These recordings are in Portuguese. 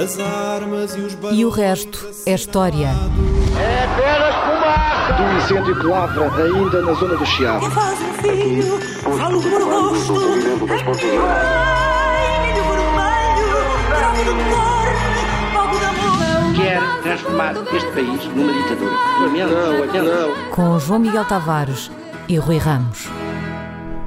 As armas e os E o resto é história. É apenas fumaça! Do incêndio que lavra ainda na zona do Chiado. Que faz um filho, falo por amor. quer transformar este país numa ditadura. Não, lamento. não. Com João Miguel Tavares e Rui Ramos.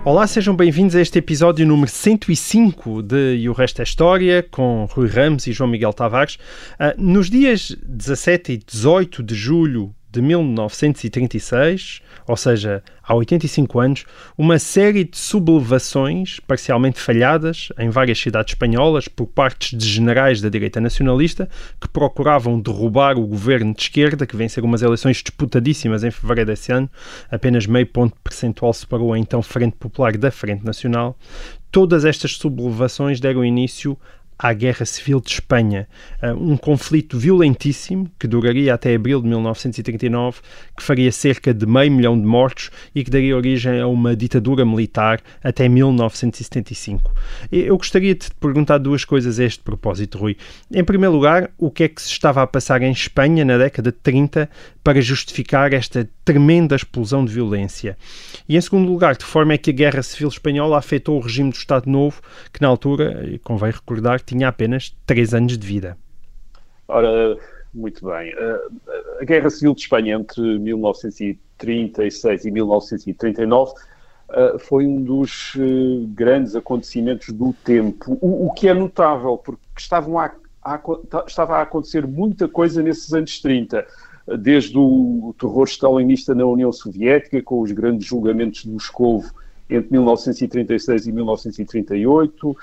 Olá, sejam bem-vindos a este episódio número 105 de E o Resto é História, com Rui Ramos e João Miguel Tavares. Ah, nos dias 17 e 18 de julho de 1936, ou seja, há 85 anos, uma série de sublevações parcialmente falhadas em várias cidades espanholas por partes de generais da direita nacionalista que procuravam derrubar o governo de esquerda, que venceu umas eleições disputadíssimas em fevereiro desse ano, apenas meio ponto percentual separou a então Frente Popular da Frente Nacional. Todas estas sublevações deram início à Guerra Civil de Espanha, uh, um conflito violentíssimo que duraria até abril de 1939, que faria cerca de meio milhão de mortos e que daria origem a uma ditadura militar até 1975. E Eu gostaria de te perguntar duas coisas a este propósito, Rui. Em primeiro lugar, o que é que se estava a passar em Espanha na década de 30 para justificar esta tremenda explosão de violência? E em segundo lugar, de forma é que a Guerra Civil Espanhola afetou o regime do Estado Novo, que na altura, convém recordar, tinha apenas 3 anos de vida. Ora, muito bem. Uh, A Guerra Civil de Espanha entre 1936 e 1939 uh, foi um dos uh, grandes acontecimentos do tempo. O, o que é notável, porque estavam a, a, estava a acontecer muita coisa nesses anos 30 desde o terror stalinista na União Soviética, com os grandes julgamentos de Moscou entre 1936 e 1938, uh,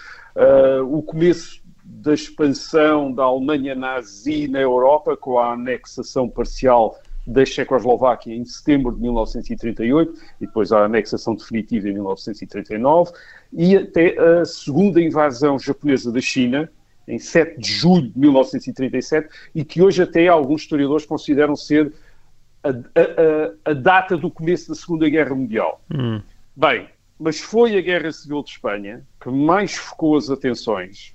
o começo da expansão da Alemanha nazi na Europa, com a anexação parcial da Checoslováquia em setembro de 1938 e depois a anexação definitiva em 1939, e até a segunda invasão japonesa da China, em 7 de julho de 1937, e que hoje até alguns historiadores consideram ser a, a, a data do começo da Segunda Guerra Mundial. Hum. Bem, mas foi a Guerra Civil de Espanha que mais focou as atenções,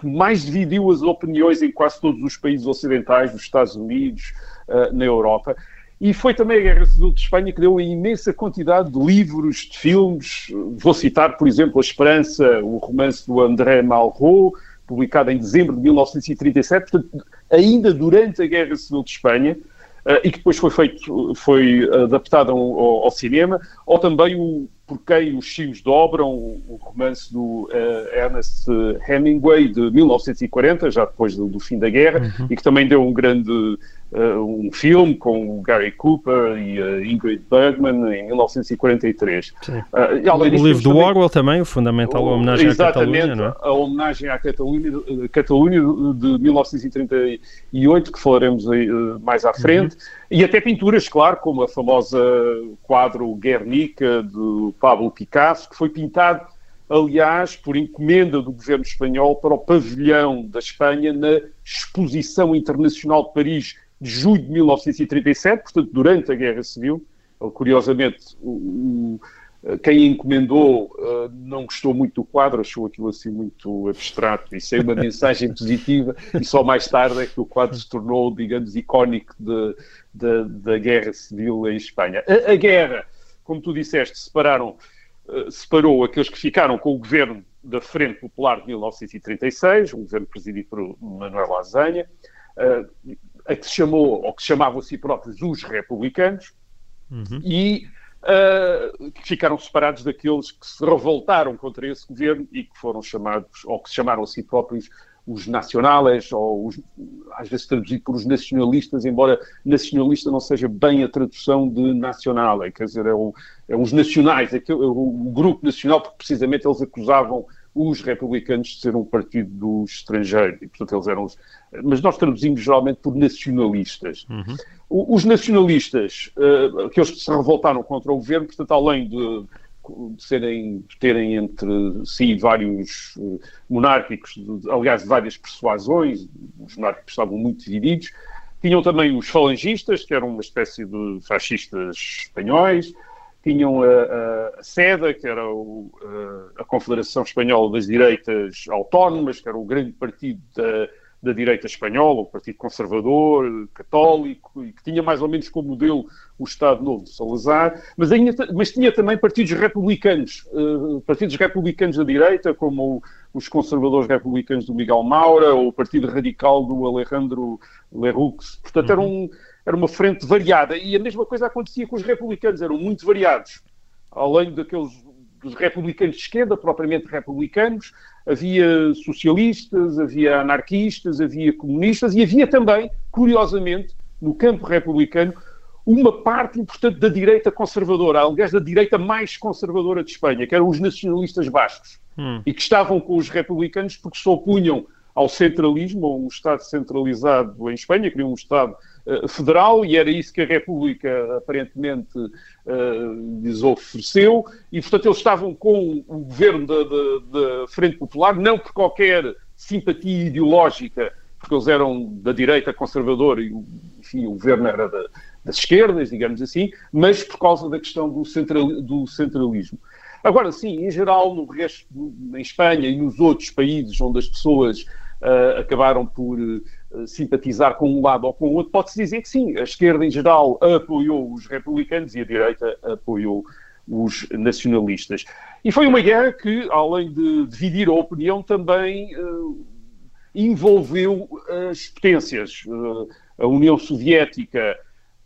que mais dividiu as opiniões em quase todos os países ocidentais, nos Estados Unidos, uh, na Europa. E foi também a Guerra Civil de Espanha que deu uma imensa quantidade de livros, de filmes. Vou citar, por exemplo, A Esperança, o romance do André Malraux, publicado em dezembro de 1937, portanto, ainda durante a Guerra Civil de Espanha, uh, e que depois foi feito, foi adaptado ao, ao cinema, ou também o Por quem os Chios Dobram, o romance do uh, Ernest Hemingway, de 1940, já depois do, do fim da guerra, uhum. e que também deu um grande um filme com o Gary Cooper e uh, Ingrid Bergman em 1943. Uh, o livro do também, Orwell também, o fundamental o, homenagem à Catalunha, não é? a homenagem à Catalunha, Catalunha de 1938, que falaremos mais à frente, uhum. e até pinturas, claro, como a famosa quadro Guernica, de Pablo Picasso, que foi pintado aliás, por encomenda do governo espanhol para o pavilhão da Espanha na Exposição Internacional de Paris de julho de 1937, portanto, durante a Guerra Civil. Curiosamente, o, o, quem encomendou uh, não gostou muito do quadro, achou aquilo assim muito abstrato e sem uma mensagem positiva, e só mais tarde é que o quadro se tornou, digamos, icónico de, de, da Guerra Civil em Espanha. A, a guerra, como tu disseste, separaram, uh, separou aqueles que ficaram com o governo da Frente Popular de 1936, um governo presidido por Manuel Lasanha, uh, a que se chamou, ou que se chamavam a si próprios os republicanos, uhum. e uh, que ficaram separados daqueles que se revoltaram contra esse governo e que foram chamados, ou que se chamaram a si próprios os nacionales, ou os, às vezes traduzido por os nacionalistas, embora nacionalista não seja bem a tradução de nacional, quer dizer, é, o, é os nacionais, é o, o grupo nacional, porque precisamente eles acusavam os republicanos de ser um partido do estrangeiro, e portanto eles eram os... Mas nós traduzimos geralmente por nacionalistas. Uhum. Os nacionalistas, uh, aqueles que se revoltaram contra o governo, portanto, além de, de serem, de terem entre si vários uh, monárquicos, de, aliás, de várias persuasões, os monárquicos estavam muito divididos, tinham também os falangistas, que eram uma espécie de fascistas espanhóis, tinham a, a, SEDA, que era o, a, Confederação Espanhola das Direitas Autónomas, que era o grande partido da, da direita espanhola, o Partido Conservador, católico, e que tinha mais ou menos como modelo o Estado Novo de Salazar, mas, ainda, mas tinha também partidos republicanos, uh, partidos republicanos da direita, como os conservadores republicanos do Miguel Maura, ou o Partido Radical do Alejandro Lerroux. Portanto, era, um, era uma frente variada. E a mesma coisa acontecia com os republicanos, eram muito variados. Além daqueles dos republicanos de esquerda, propriamente republicanos, havia socialistas, havia anarquistas, havia comunistas e havia também, curiosamente, no campo republicano, uma parte importante da direita conservadora, aliás, da direita mais conservadora de Espanha, que eram os nacionalistas bascos, hum. e que estavam com os republicanos porque se opunham ao centralismo, a um Estado centralizado em Espanha, queriam um Estado federal, e era isso que a República aparentemente uh, lhes ofereceu, e portanto eles estavam com o governo da, Frente Popular, não por qualquer simpatia ideológica, porque eles eram da direita conservadora e enfim, o governo era da, das esquerdas, digamos assim, mas por causa da questão do, central, do centralismo. Agora, sim, em geral, no resto, em Espanha e nos outros países onde as pessoas uh, acabaram por simpatizar com um lado ou com o outro, pode-se dizer que sim, a esquerda em geral apoiou os republicanos e a direita apoiou os nacionalistas. E foi uma guerra que, além de dividir a opinião, também uh, envolveu as potências. a União Soviética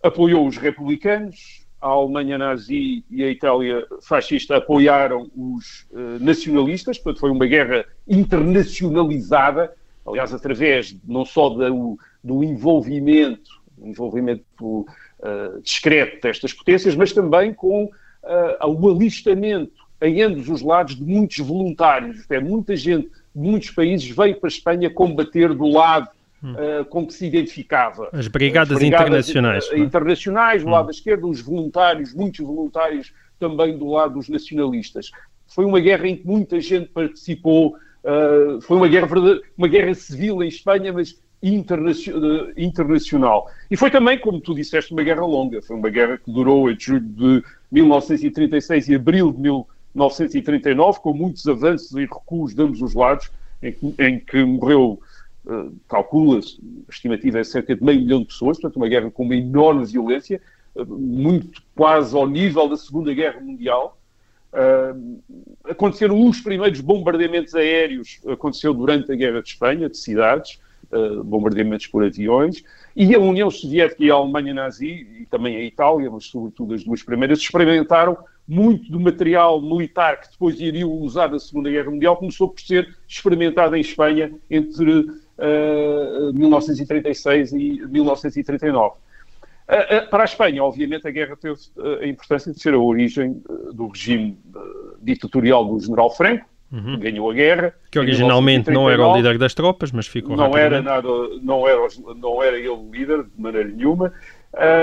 apoiou os republicanos, a Alemanha nazi e a Itália fascista apoiaram os uh, nacionalistas, portanto foi uma guerra internacionalizada, aliás, através não só do, do envolvimento, envolvimento uh, discreto destas potências, mas também com uh, o alistamento em ambos os lados de muitos voluntários. É, muita gente de muitos países veio para a Espanha combater do lado uh, com que se identificava. As brigadas, As brigadas internacionais. Uh, internacionais, do hum. lado da esquerda, os voluntários, muitos voluntários também do lado dos nacionalistas. Foi uma guerra em que muita gente participou, uh, foi uma guerra, uma guerra civil em Espanha, mas internacional. E foi também, como tu disseste, uma guerra longa. Foi uma guerra que durou entre julho de 1936 e abril de 1939, com muitos avanços e recuos de ambos os lados, em que, em que morreu uh, calcula-se, a estimativa é cerca de meio milhão de pessoas, portanto, uma guerra com uma enorme violência, uh, muito quase ao nível da Segunda Guerra Mundial. Uh, aconteceram os primeiros bombardeamentos aéreos, aconteceu durante a Guerra de Espanha, de cidades, uh, bombardeamentos por aviões, e a União Soviética e a Alemanha nazi, e também a Itália, mas sobretudo as duas primeiras, experimentaram muito do material militar que depois iriam usar na Segunda Guerra Mundial, começou por ser experimentado em Espanha entre 1936 eh, e 1939. Eh, eh, para a Espanha, obviamente, a guerra teve a importância de ser a origem do regime ditatorial do general Franco, uhum. que ganhou a guerra. Que originalmente não era o líder das tropas, mas ficou não era nada, não era, não era ele o líder de maneira nenhuma,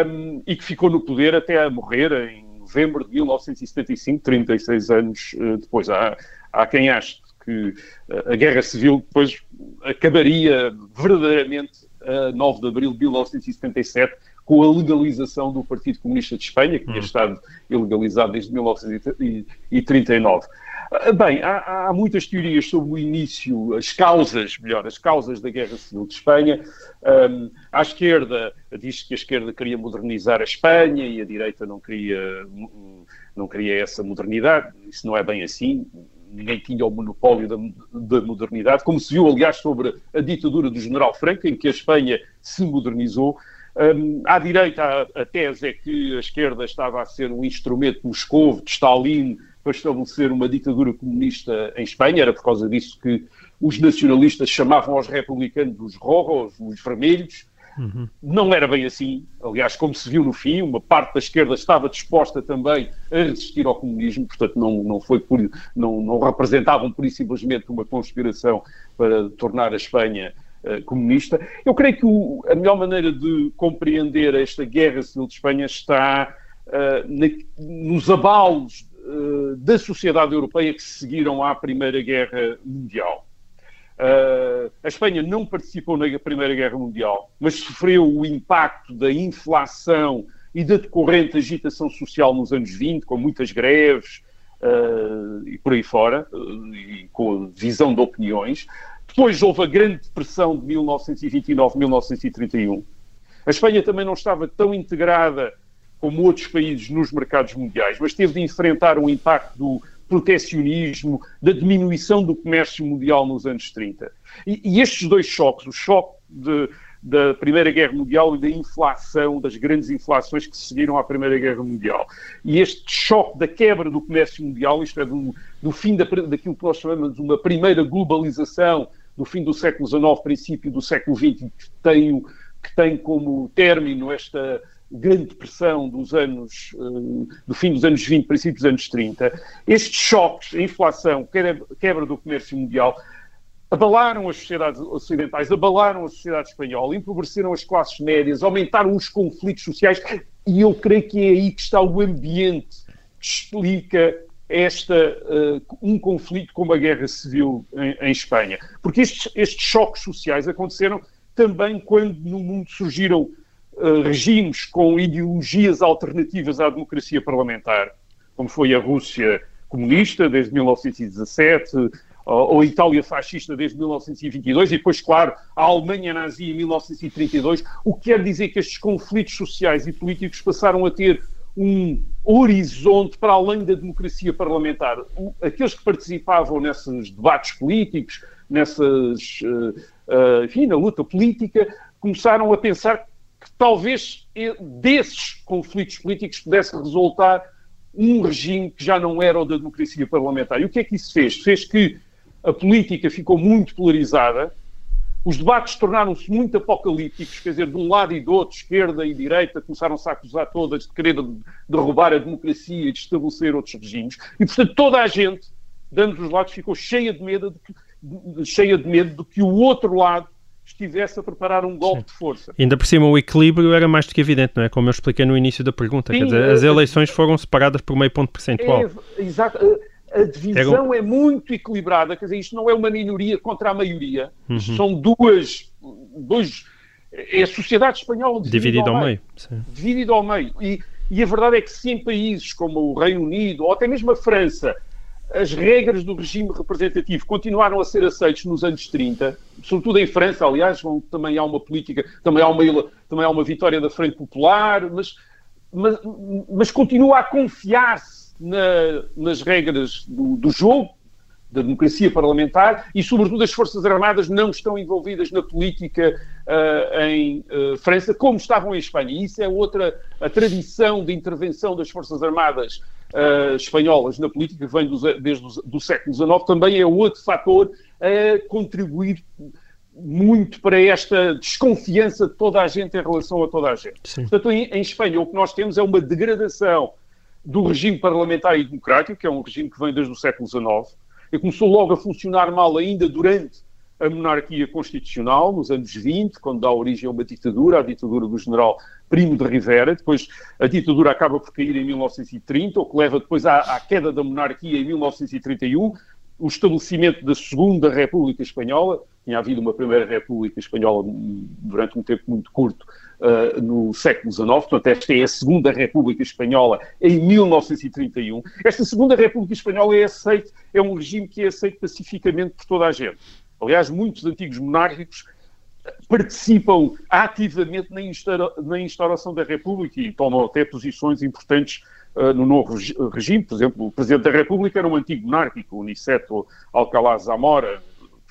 um, e que ficou no poder até a morrer em novembro de 1975, 36 anos depois. Há, há quem ache que a guerra civil depois acabaria verdadeiramente a 9 de abril de 1977 com a legalização do Partido Comunista de Espanha, que tinha hum. estado ilegalizado desde 1939. Ah, bem, há, há, muitas teorias sobre o início, as causas, melhor, as causas da Guerra Civil de Espanha. Um, à esquerda, diz que a esquerda queria modernizar a Espanha e a direita não queria, não queria essa modernidade. Isso não é bem assim ninguém tinha o monopólio da, da, modernidade, como se viu, aliás, sobre a ditadura do general Franco, em que a Espanha se modernizou. Um, à direita, a, a, tese é que a esquerda estava a ser um instrumento de Moscou, de Stalin, para estabelecer uma ditadura comunista em Espanha. Era por causa disso que os nacionalistas chamavam aos republicanos os rojos, os vermelhos, Uhum. Não era bem assim. Aliás, como se viu no fim, uma parte da esquerda estava disposta também a resistir ao comunismo, portanto, não, não, foi por, não, não representavam por simplesmente uma conspiração para tornar a Espanha uh, comunista. Eu creio que o, a melhor maneira de compreender esta guerra civil de Espanha está uh, na, nos abalos uh, da sociedade europeia que seguiram à Primeira Guerra Mundial. A Espanha não participou na Primeira Guerra Mundial, mas sofreu o impacto da inflação e da decorrente agitação social nos anos 20, com muitas greves uh, e por aí fora, uh, e com visão de opiniões. Depois houve a Grande Depressão de 1929-1931. A Espanha também não estava tão integrada como outros países nos mercados mundiais, mas teve de enfrentar o impacto do protecionismo, da diminuição do comércio mundial nos anos 30. E, e estes dois choques, o choque de, da Primeira Guerra Mundial e da inflação, das grandes inflações que seguiram à Primeira Guerra Mundial. E este choque da quebra do comércio mundial, isto é, do, do fim da, daquilo que nós chamamos de uma primeira globalização do fim do século XIX, princípio do século XX, que tem, que tem como término esta grande depressão dos anos, uh, do fim dos anos 20, princípio dos anos 30, estes choques, a inflação, quebra do comércio mundial, abalaram as sociedades ocidentais, abalaram a sociedade espanhola, empobreceram as classes médias, aumentaram os conflitos sociais e eu creio que é aí que está o ambiente que explica esta, uh, um conflito como a guerra civil em, em Espanha. Porque estes, estes, choques sociais aconteceram também quando no mundo surgiram uh, regimes com ideologias alternativas à democracia parlamentar, como foi a Rússia comunista desde 1917, ou a Itália fascista desde 1922 e depois, claro, a Alemanha nazi em 1932, o que quer dizer que estes conflitos sociais e políticos passaram a ter um horizonte para além da democracia parlamentar. Aqueles que participavam nesses debates políticos, nessas, uh, uh, enfim, na luta política, começaram a pensar que talvez desses conflitos políticos pudesse resultar um regime que já não era o da democracia parlamentar. E o que é que isso fez? Fez que a política ficou muito polarizada, os debates tornaram-se muito apocalípticos, quer dizer, de um lado e do outro, esquerda e direita, começaram-se a acusar todas de querer derrubar a democracia e de estabelecer outros regimes. E, portanto, toda a gente, de ambos os lados, ficou cheia de medo de que, cheia de, medo de que o outro lado estivesse a preparar um golpe Sim. de força. Ainda por cima, o equilíbrio era mais do que evidente, não é? Como eu expliquei no início da pergunta. Sim, Quer dizer, as eleições foram separadas por meio ponto percentual. É, exato a divisão é, muito equilibrada, quer dizer, isto não é uma minoria contra a maioria, uhum. são duas, dois, é a sociedade espanhola dividida, ao, ao, meio. meio. Dividida ao meio. E, e a verdade é que se em países como o Reino Unido, ou até mesmo a França, as regras do regime representativo continuaram a ser aceitas nos anos 30, sobretudo em França, aliás, também há uma política, também há uma, também há uma vitória da Frente Popular, mas, mas, mas continua a confiar-se na, nas regras do, do jogo, da democracia parlamentar e, sobretudo, as Forças Armadas não estão envolvidas na política uh, em uh, França, como estavam em Espanha. E isso é outra, a tradição de intervenção das Forças Armadas uh, espanholas na política, que vem do, desde o século XIX, também é outro fator a contribuir muito para esta desconfiança de toda a gente em relação a toda a gente. Sim. Portanto, em, em Espanha, o que nós temos é uma degradação do regime parlamentar e democrático, que é um regime que vem desde o século XIX, e começou logo a funcionar mal ainda durante a monarquia constitucional, nos anos 20, quando dá origem a uma ditadura, a ditadura do general Primo de Rivera. Depois a ditadura acaba por cair em 1930, o que leva depois à, à queda da monarquia em 1931, o estabelecimento da Segunda República Espanhola. Tinha havido uma Primeira República Espanhola durante um tempo muito curto, uh, no século XIX. Portanto, esta é a Segunda República Espanhola em 1931. Esta Segunda República Espanhola é aceite, é um regime que é aceito pacificamente por toda a gente. Aliás, muitos antigos monárquicos participam ativamente na, na instauração da República e tomam até posições importantes uh, no novo regime. Por exemplo, o Presidente da República era um antigo monárquico, o Niceto Alcalá Zamora,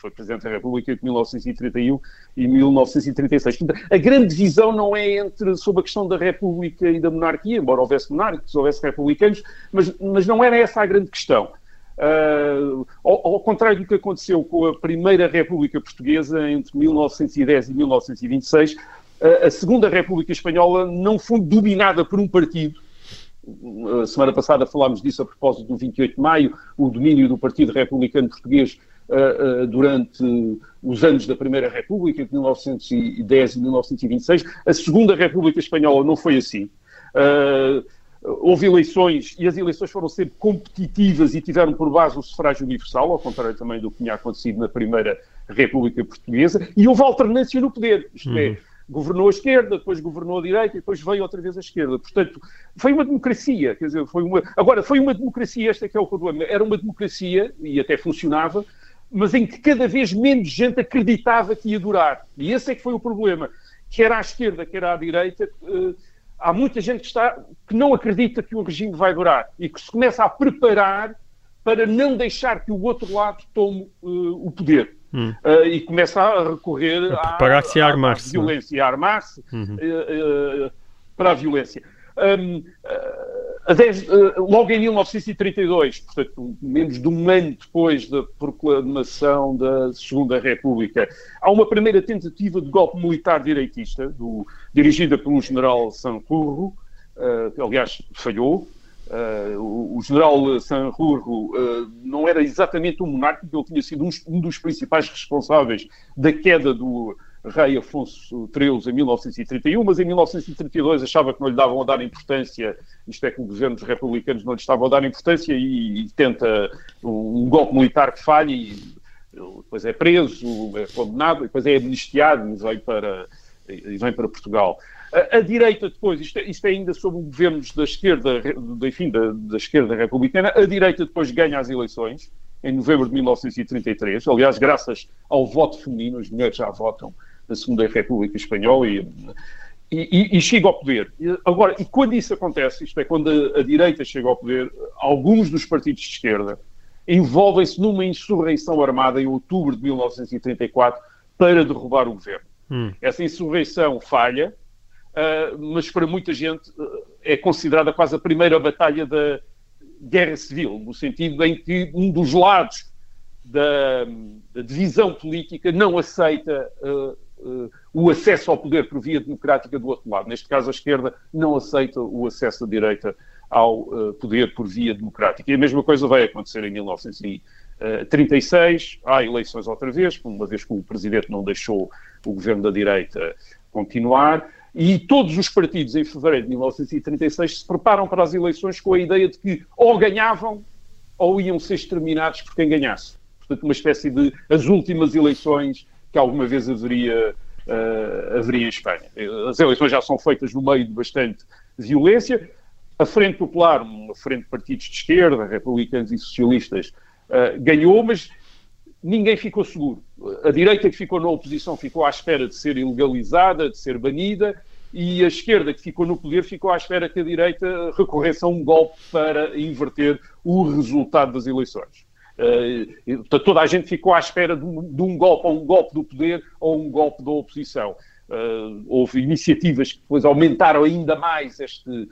foi Presidente da República entre 1931 e 1936. A grande divisão não é entre sobre a questão da República e da monarquia, embora houvesse monárquicos, houvesse republicanos, mas, mas não era essa a grande questão. Uh, ao, ao, contrário do que aconteceu com a Primeira República Portuguesa entre 1910 e 1926, uh, a Segunda República Espanhola não foi dominada por um partido. A semana passada falámos disso a propósito do 28 de maio, o domínio do Partido Republicano Português uh, durante os anos da Primeira República, de 1910 e 1926. A Segunda República Espanhola não foi assim. Uh, houve eleições e as eleições foram sempre competitivas e tiveram por base o sufrágio universal, ao contrário também do que tinha acontecido na Primeira República Portuguesa, e houve alternância no poder, isto é, uhum. é, governou a esquerda, depois governou a direita e depois veio outra vez a esquerda. Portanto, foi uma democracia, quer dizer, foi uma... Agora, foi uma democracia, este é que é o problema, era uma democracia, e até funcionava, mas em que cada vez menos gente acreditava que ia durar. E esse é que foi o problema. Quer à esquerda, quer à direita, uh, há muita gente que, está, que não acredita que o regime vai durar e que se começa a preparar para não deixar que o outro lado tome uh, o poder. Hum. Uh, e começa a recorrer a preparar-se à, à violência, a armar-se uhum. uh, para a violência. Um, dez, logo em 1932, portanto, menos de um ano depois da proclamação da Segunda República, há uma primeira tentativa de golpe militar direitista, do, dirigida pelo general Sanjurjo, que aliás falhou, Uh, o, o, general Sanjurjo uh, não era exatamente um monárquico, ele tinha sido um, um, dos principais responsáveis da queda do rei Afonso XIII em 1931, mas em 1932 achava que não lhe davam a dar importância, isto é que os governos republicanos não lhe estavam a dar importância e, e tenta um, um, golpe militar que falha e depois é preso, é condenado, depois é amnistiado e vem para, e vem para Portugal. A, a, direita depois, isto, é, isto é ainda sob governos da esquerda, de, enfim, da, da, esquerda republicana, a direita depois ganha as eleições, em novembro de 1933, aliás, graças ao voto feminino, as mulheres já votam na Segunda República Espanhola e, e, e, chega ao poder. Agora, e quando isso acontece, isto é, quando a, a direita chega ao poder, alguns dos partidos de esquerda envolvem-se numa insurreição armada em outubro de 1934 para derrubar o governo. Hum. Essa insurreição falha, uh, mas para muita gente uh, é considerada quase a primeira batalha da guerra civil, no sentido em que um dos lados da, da divisão política não aceita uh, o acesso ao poder por via democrática do outro lado. Neste caso, a esquerda não aceita o acesso da direita ao poder por via democrática. E a mesma coisa vai acontecer em 1936. Há eleições outra vez, uma vez que o presidente não deixou o governo da direita continuar. E todos os partidos, em fevereiro de 1936, se preparam para as eleições com a ideia de que ou ganhavam ou iam ser exterminados por quem ganhasse. Portanto, uma espécie de as últimas eleições que alguma vez haveria, uh, haveria em Espanha. As eleições já são feitas no meio de bastante violência. A Frente Popular, uma frente de partidos de esquerda, republicanos e socialistas, uh, ganhou, mas ninguém ficou seguro. A direita que ficou na oposição ficou à espera de ser ilegalizada, de ser banida, e a esquerda que ficou no poder ficou à espera que a direita recorresse a um golpe para inverter o resultado das eleições. Uh, toda a gente ficou à espera de um, de um, golpe, ou um golpe do poder ou um golpe da oposição. Uh, houve iniciativas que depois aumentaram ainda mais este,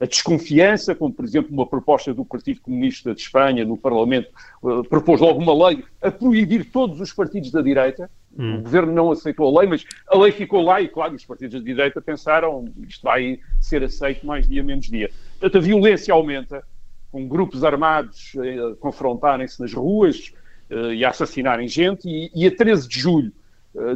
a desconfiança, como por exemplo uma proposta do Partido Comunista de Espanha no Parlamento uh, propôs logo uma lei a proibir todos os partidos da direita. Hum. O governo não aceitou a lei, mas a lei ficou lá e, claro, os partidos da direita pensaram isto vai ser aceito mais dia menos dia. Portanto, a violência aumenta, com grupos armados a confrontarem-se nas ruas e a assassinarem gente, e, e a 13 de julho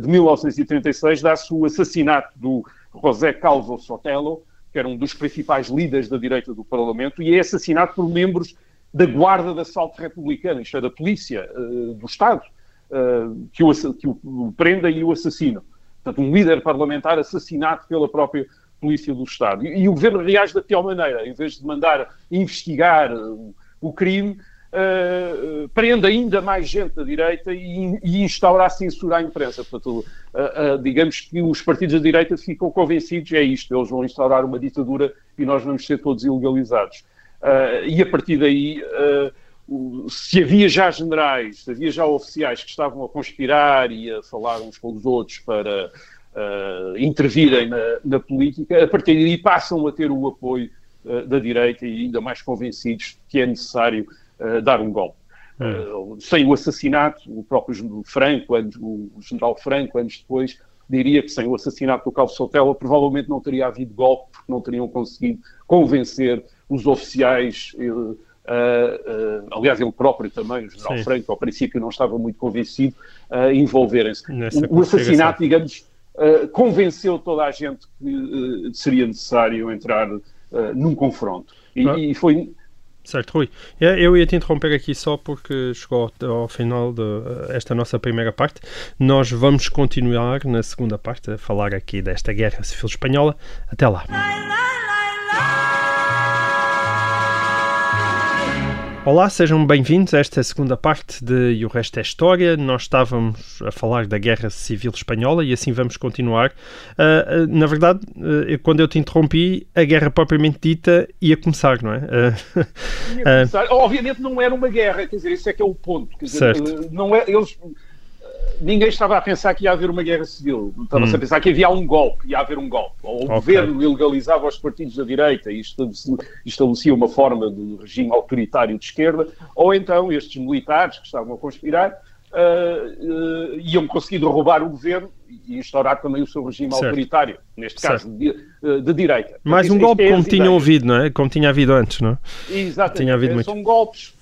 de 1936 dá-se o assassinato do José Calvo Sotelo, que era um dos principais líderes da direita do Parlamento, e é assassinado por membros da Guarda de Assalto Republicana, isto é, da Polícia uh, do Estado, uh, que, o, que o prenda e o assassinam. Portanto, um líder parlamentar assassinado pela própria Polícia do Estado. E, e o governo reage da pior maneira, em vez de mandar investigar uh, o crime, uh, prende ainda mais gente da direita e, e instaura a censura à imprensa. Portanto, uh, uh, digamos que os partidos da direita ficam convencidos, é isto, eles vão instaurar uma ditadura e nós vamos ser todos ilegalizados. e a partir daí, se havia já generais, se havia já oficiais que estavam a conspirar e a falar uns com os outros para intervirem na, na política, a partir daí passam a ter o apoio da direita e ainda mais convencidos que é necessário uh, dar um golpe. Uh, sem o assassinato, o próprio Franco, o general Franco, anos depois, diria que sem o assassinato do Carlos Sotelo provavelmente não teria havido golpe, porque não teriam conseguido convencer os oficiais. Uh, Uh, uh, aliás, ele próprio também, o general Sim. Franco, ao princípio não estava muito convencido a envolverem-se. O, o, assassinato, digamos, convenceu toda a gente que seria necessário entrar num confronto. E, e, foi Certo, Rui. Eu ia te interromper aqui só porque chegou ao final desta nossa primeira parte. Nós vamos continuar na segunda parte a falar aqui desta Guerra Civil Espanhola. Até lá. Olá, sejam bem-vindos a esta segunda parte de E o Resto é História. Nós estávamos a falar da Guerra Civil Espanhola e assim vamos continuar. Uh, uh, na verdade, uh, quando eu te interrompi, a guerra propriamente dita ia começar, não é? Ia começar. Obviamente não era uma guerra, quer dizer, esse é que é o ponto. Quer dizer, Certo. não é, eles, ninguém estava a pensar que ia haver uma guerra civil. Estava-se a pensar que havia um golpe, ia haver um golpe. Ou o Ok. governo ilegalizava os partidos da direita e estabelecia, uma forma de regime autoritário de esquerda, ou então estes militares que estavam a conspirar ah, ah, iam conseguir derrubar o governo e instaurar também o seu regime Certo. autoritário, neste caso de, ah, de direita. Mais Isto- um isto golpe é como tinham ouvido, não é? Como tinha havido antes, não é? Exatamente. Tinha havido É, muito. São golpes.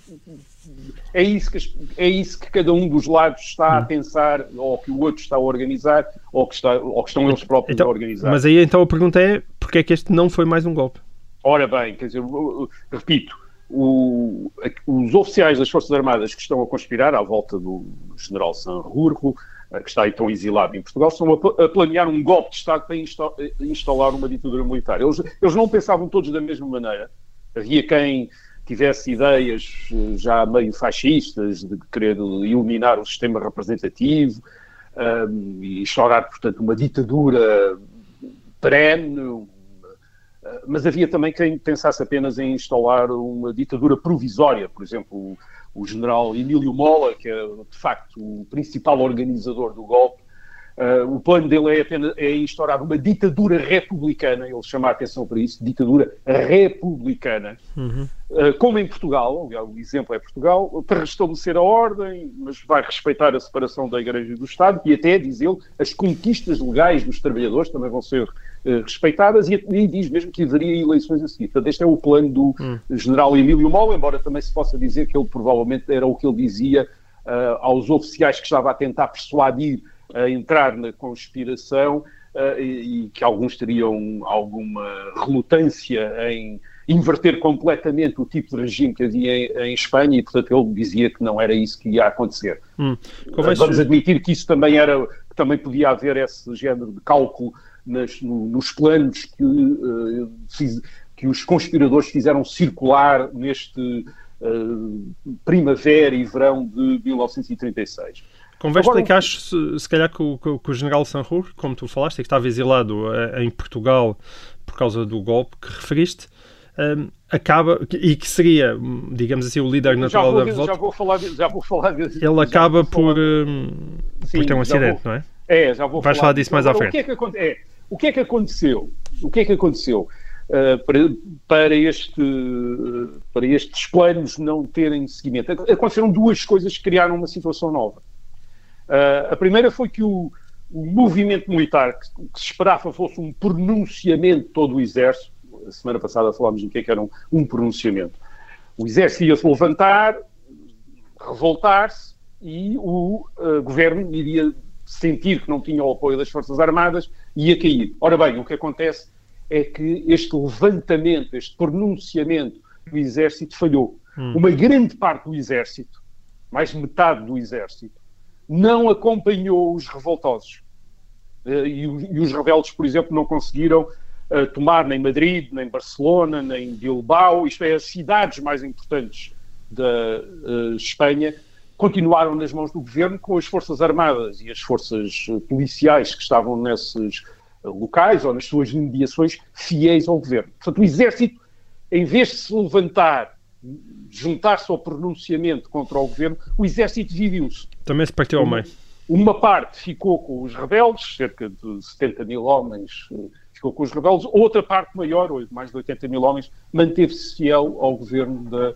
É isso, que, é isso que cada um dos lados está a pensar, ou que o outro está a organizar, ou que, está, ou que estão eles próprios Então, a organizar. mas aí então a pergunta é: porque é que este não foi mais um golpe? Ora bem, quer dizer, repito, o- os oficiais das Forças Armadas que estão a conspirar à volta do general Sanjurjo, eh, que está então exilado em Portugal, estão a, a planear um golpe de Estado para insta- eh, instaurar uma ditadura militar. Eles, eles não pensavam todos da mesma maneira. Havia quem tivesse ideias eh, já meio fascistas de querer eliminar o sistema representativo ehm, e instaurar, portanto, uma ditadura perene, uh, mas havia também quem pensasse apenas em instaurar uma ditadura provisória. Por exemplo, o, o general Emílio Mola, que é de facto o principal organizador do golpe, uh, o plano dele é apenas é instaurar uma ditadura republicana, ele chama a atenção para isso, ditadura republicana, uh, como em Portugal, o exemplo é Portugal, para restabelecer a ordem, mas vai respeitar a separação da Igreja e do Estado e até, diz ele, as conquistas legais dos trabalhadores também vão ser eh, respeitadas e, e diz mesmo que haveria eleições a seguir. Portanto, este é o plano do general Emílio Mola, embora também se possa dizer que ele provavelmente era o que ele dizia aos oficiais que estava a tentar persuadir a entrar na conspiração ah, e, e que alguns teriam alguma relutância em inverter completamente o tipo de regime que havia em, em Espanha e, portanto, ele dizia que não era isso que ia acontecer. Hum. Convém- Vamos admitir que isso também era, que também podia haver esse género de cálculo nas- no- nos planos que, eh, fiz- que os conspiradores fizeram circular neste eh, primavera e verão de 1936. Convém Agora, explicar, se, se calhar, que o, que o- general como tu falaste, é que estava exilado eh, em Portugal por causa do golpe que referiste, eh, acaba, e que seria, digamos assim, o líder Já natural vou, da já revolta, vou falar, já vou falar já ele acaba por, hum, Sim, por ter um já acidente, vou- não é? É, já vou Vais falar disso mais à frente. O que é que, é, o que, é que aconteceu? O que é que aconteceu uh, para, para, este, uh, para estes planos não terem seguimento? Ac- Aconteceram duas coisas que criaram uma situação nova. Uh, a primeira foi que o, o movimento militar, que, que se esperava fosse um pronunciamento de todo o exército, a semana passada falámos do que, é que era um, um pronunciamento. O exército ia se levantar, revoltar-se e o uh, governo iria sentir que não tinha o apoio das Forças Armadas e ia cair. Ora bem, o que acontece é que este levantamento, este pronunciamento do exército falhou. Uma grande parte do exército, mais de metade do exército, não acompanhou os revoltosos. Uh, e, os rebeldes, por exemplo, não conseguiram uh, tomar nem Madrid, nem Barcelona, nem Bilbao, isto é, as cidades mais importantes da uh, Espanha, continuaram nas mãos do governo com as forças armadas e as forças policiais que estavam nesses locais ou nas suas mediações fiéis ao governo. Portanto, o exército, em vez de se levantar, juntar-se ao pronunciamento contra o governo, o exército dividiu-se. Também se partiu ao meio. Uma parte ficou com os rebeldes, cerca de 70 mil homens eh, ficou com os rebeldes, outra parte maior, mais de 80 mil homens, manteve-se fiel ao governo da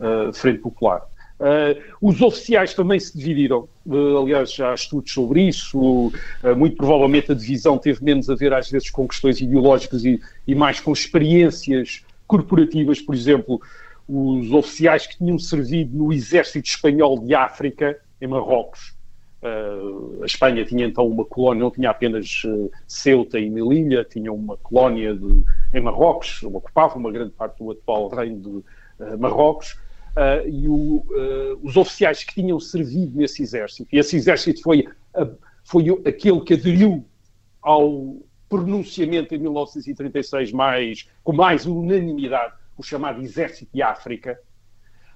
eh, Frente Popular. Eh, os oficiais também se dividiram, Eh, aliás, já há estudos sobre isso. Muito provavelmente a divisão teve menos a ver, às vezes, com questões ideológicas e, e mais com experiências corporativas. Por exemplo, os oficiais que tinham servido no exército espanhol de África, em Marrocos. Uh, a Espanha tinha então uma colónia, não tinha apenas uh, Ceuta e Melilla, tinha uma colónia de, em Marrocos, ocupava uma grande parte do atual reino de uh, Marrocos, e o, os oficiais que tinham servido nesse exército, e esse exército foi, foi aquele que aderiu ao pronunciamento em 1936 mais, com mais unanimidade, o chamado Exército de África,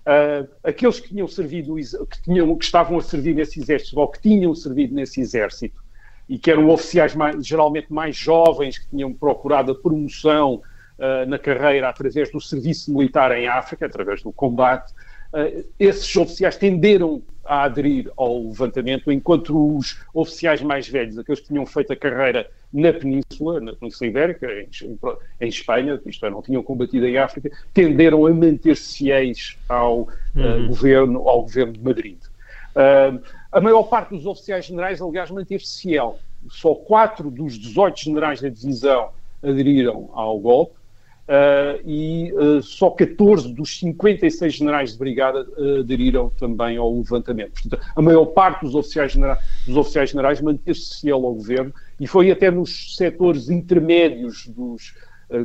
Uh, aqueles que tinham servido, que, tinham, que estavam a servir nesse exército, ou que tinham servido nesse exército, e que eram oficiais mais, geralmente mais jovens, que tinham procurado a promoção uh, na carreira através do serviço militar em África, através do combate, uh, esses oficiais tenderam a aderir ao levantamento, enquanto os oficiais mais velhos, aqueles que tinham feito a carreira na Península, na Península Ibérica, em, em Espanha, isto é, não tinham combatido em África, tenderam a manter-se fiéis ao, uh, uhum. governo, ao governo de Madrid. Uh, a maior parte dos oficiais generais, aliás, manteve-se fiel. Só quatro dos 18 generais da divisão aderiram ao golpe. Uh, e uh, só 14 dos 56 generais de brigada uh, aderiram também ao levantamento. Portanto, a maior parte dos oficiais, oficiais generais manteve-se fiel ao governo e foi até nos setores intermédios dos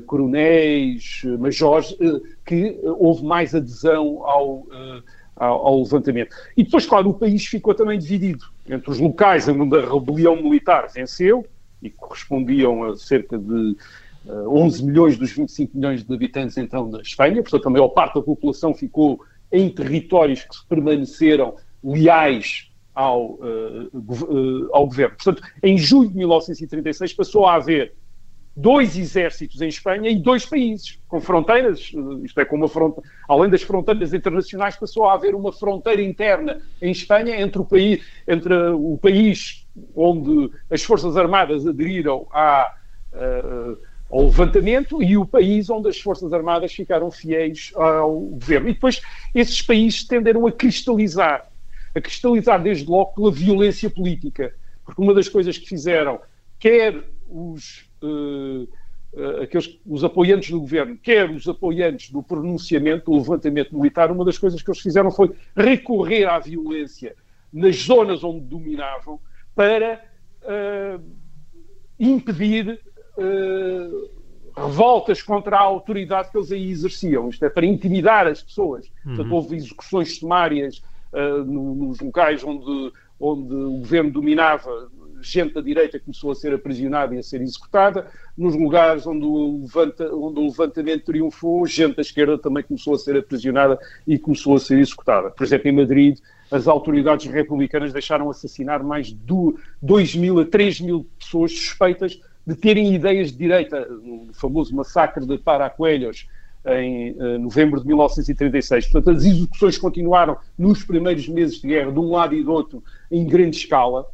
coronéis, majores, que houve mais adesão ao, ao, ao, levantamento. E depois, claro, o país ficou também dividido entre os locais onde a rebelião militar venceu e correspondiam a cerca de 11 milhões dos 25 milhões de habitantes então da Espanha, portanto a maior parte da população ficou em territórios que permaneceram leais ao, uh, uh, ao governo. Portanto, em julho de 1936 passou a haver dois exércitos em Espanha e dois países, com fronteiras, isto é, com uma fronteira, além das fronteiras internacionais, passou a haver uma fronteira interna em Espanha entre o país, entre o país onde as Forças Armadas aderiram à, uh, ao levantamento e o país onde as Forças Armadas ficaram fiéis ao governo. E depois esses países tenderam a cristalizar, a cristalizar desde logo pela violência política, porque uma das coisas que fizeram, quer os, uh, uh, aqueles, os apoiantes do governo, quer os apoiantes do pronunciamento, do levantamento militar, uma das coisas que eles fizeram foi recorrer à violência nas zonas onde dominavam para uh, impedir revoltas contra a autoridade que eles aí exerciam. Isto é para intimidar as pessoas. Uhum. Portanto, houve execuções sumárias uh, nos locais onde, onde o governo dominava. Gente da direita começou a ser aprisionada e a ser executada. Nos lugares onde o, levanta, onde o levantamento triunfou, gente da esquerda também começou a ser aprisionada e começou a ser executada. Por exemplo, em Madrid, as autoridades republicanas deixaram assassinar mais de 2 mil a 3 mil pessoas suspeitas de terem ideias de direita. No famoso massacre de Paracoelhos, em uh, novembro de 1936. Portanto, as execuções continuaram nos primeiros meses de guerra, de um lado e do outro, em grande escala.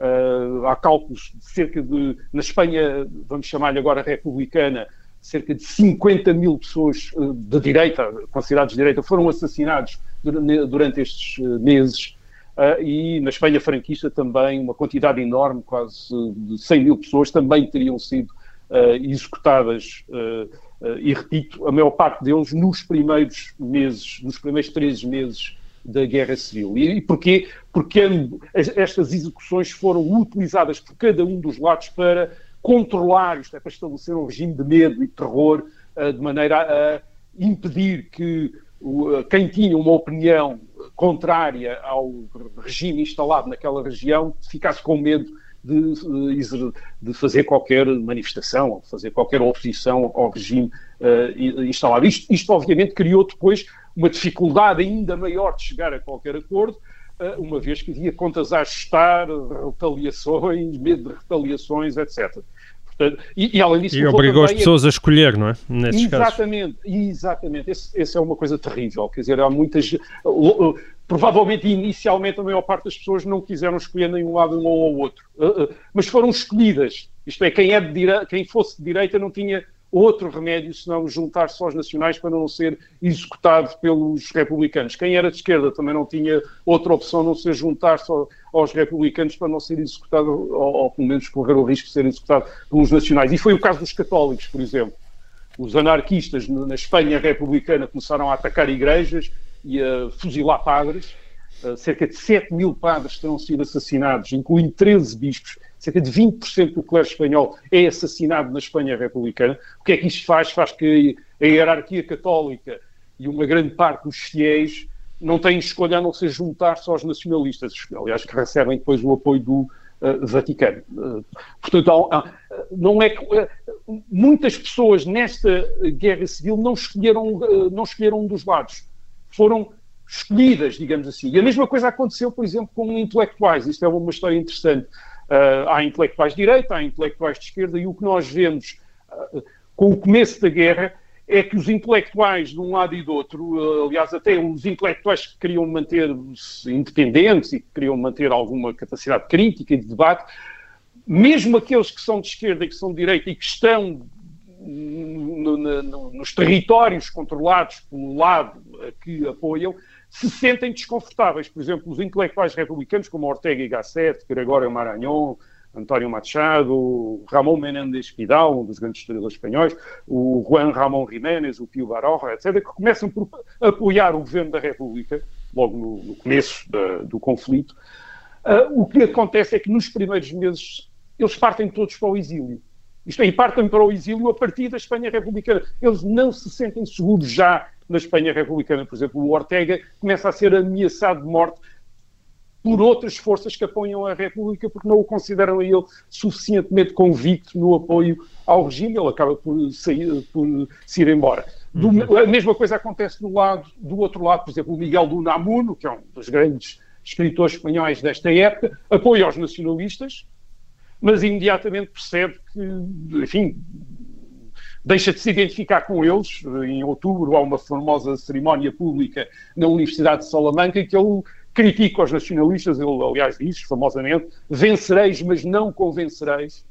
Uh, há cálculos de cerca de, na Espanha, vamos chamar-lhe agora republicana, cerca de 50 mil pessoas uh, de direita, considerados de direita, foram assassinados durante estes meses. Uh, e na Espanha franquista também uma quantidade enorme, quase de 100 mil pessoas, também teriam sido uh, executadas. Uh, e repito, a maior parte deles nos primeiros meses, nos primeiros 13 meses da Guerra Civil. E, e porquê? Porque estas execuções foram utilizadas por cada um dos lados para controlar, isto é, para estabelecer um regime de medo e terror, de maneira a impedir que quem tinha uma opinião contrária ao regime instalado naquela região ficasse com medo de, de, fazer qualquer manifestação, ou fazer qualquer oposição ao regime uh, instalado. Isto, isto, obviamente, criou depois uma dificuldade ainda maior de chegar a qualquer acordo, uh, uma vez que havia contas a ajustar, retaliações, medo de retaliações, etc. Portanto, e, e, além disso, e obrigou as pessoas a... a escolher, não é? Nesses exatamente, casos. exatamente. Essa é uma coisa terrível. Quer dizer, há muitas. Provavelmente, inicialmente, a maior parte das pessoas não quiseram escolher nenhum lado um ou outro, uh, uh, mas foram escolhidas. Isto é, quem, é de dire... quem fosse de direita não tinha outro remédio senão juntar-se aos nacionais para não ser executado pelos republicanos. Quem era de esquerda também não tinha outra opção não ser juntar-se aos republicanos para não ser executado, ou, ou, pelo menos correr o risco de ser executado pelos nacionais. E foi o caso dos católicos, por exemplo. Os anarquistas na Espanha republicana começaram a atacar igrejas e a fuzilar padres. Uh, cerca de 7 mil padres terão sido assassinados, incluindo 13 bispos cerca de 20% do clero espanhol é assassinado na Espanha republicana. O que é que isto faz? Faz que a hierarquia católica e uma grande parte dos fiéis não têm escolha a não ser juntar-se aos nacionalistas, aliás, que recebem depois o apoio do uh, Vaticano. Uh, portanto, há, há, não é que, uh, muitas pessoas nesta guerra civil não escolheram, não escolheram um dos lados. Foram escolhidas, digamos assim. E a mesma coisa aconteceu, por exemplo, com intelectuais. Isto é uma história interessante. Uh, há intelectuais de direita, há intelectuais de esquerda, e o que nós vemos uh, com o começo da guerra é que os intelectuais de um lado e do outro, uh, aliás, até os intelectuais que queriam manter-se independentes e que queriam manter alguma capacidade crítica e de debate, mesmo aqueles que são de esquerda e que são de direita e que estão no, no, nos territórios controlados pelo lado que apoiam, se sentem desconfortáveis. Por exemplo, os intelectuais republicanos como Ortega y Gasset, Gregório Maranhão, António Machado, Ramon Menéndez Pidal, um dos grandes historiadores espanhóis, o Juan Ramón Jiménez, o Pio Baroja, etc., que começam por apoiar o governo da República, logo no, no começo da, do conflito. Uh, o que acontece é que nos primeiros meses eles partem todos para o exílio. Isto é, partem para o exílio a partir da Espanha republicana. Eles não se sentem seguros já na Espanha republicana. Por exemplo, o Ortega começa a ser ameaçado de morte por outras forças que apoiam a República porque não o consideram a ele suficientemente convicto no apoio ao regime. Ele acaba por, sair, por se ir embora. Do, uhum. a mesma coisa acontece do, lado, do outro lado. Por exemplo, o Miguel do Unamuno, que é um dos grandes escritores espanhóis desta época, apoia os nacionalistas, mas imediatamente percebe que, enfim, deixa de se identificar com eles. Em outubro há uma famosa cerimónia pública na Universidade de Salamanca que ele critica os nacionalistas, ele aliás diz famosamente, vencereis, mas não convencereis.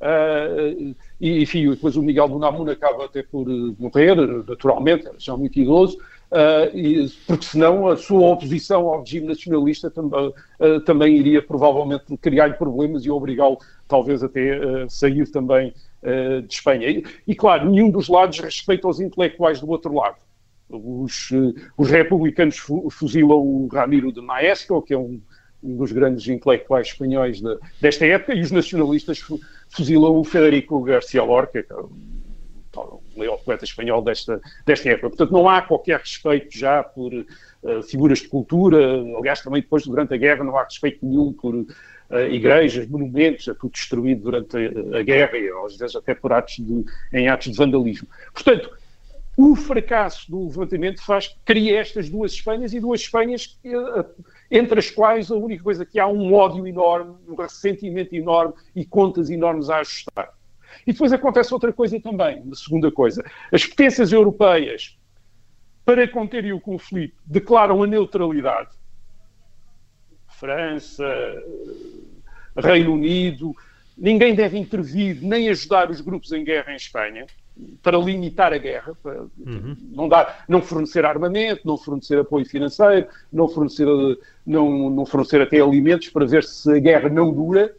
Uh, e enfim, depois o Miguel do Namuno acaba até por morrer, naturalmente, já muito idoso, Uh, e, porque senão a sua oposição ao regime nacionalista também, uh, também iria provavelmente criar-lhe problemas e obrigá-lo talvez até a sair também de Espanha. E, e, claro, nenhum dos lados respeita os intelectuais do outro lado. Os, os republicanos fuzilam o Ramiro de Maestro, que é um, um dos grandes intelectuais espanhóis de, desta época, e os nacionalistas fuzilam o Federico García Lorca, que é o maior poeta espanhol desta, desta época. Portanto, não há qualquer respeito já por uh, figuras de cultura. Aliás, também depois, durante a guerra, não há respeito nenhum por igrejas, monumentos, é tudo destruído durante a, a, guerra e às vezes até por atos de, em atos de vandalismo. Portanto, o fracasso do levantamento faz cria estas duas Espanhas e duas Espanhas uh, entre as quais a única coisa que há um ódio enorme, um ressentimento enorme e contas enormes a ajustar. E depois acontece outra coisa também, uma segunda coisa. As potências europeias, para conterem o conflito, declaram a neutralidade. França, Reino Unido, ninguém deve intervir nem ajudar os grupos em guerra em Espanha para limitar a guerra, para uhum. não, dar, não fornecer armamento, não fornecer apoio financeiro, não fornecer, não, não fornecer até alimentos para ver se a guerra não dura.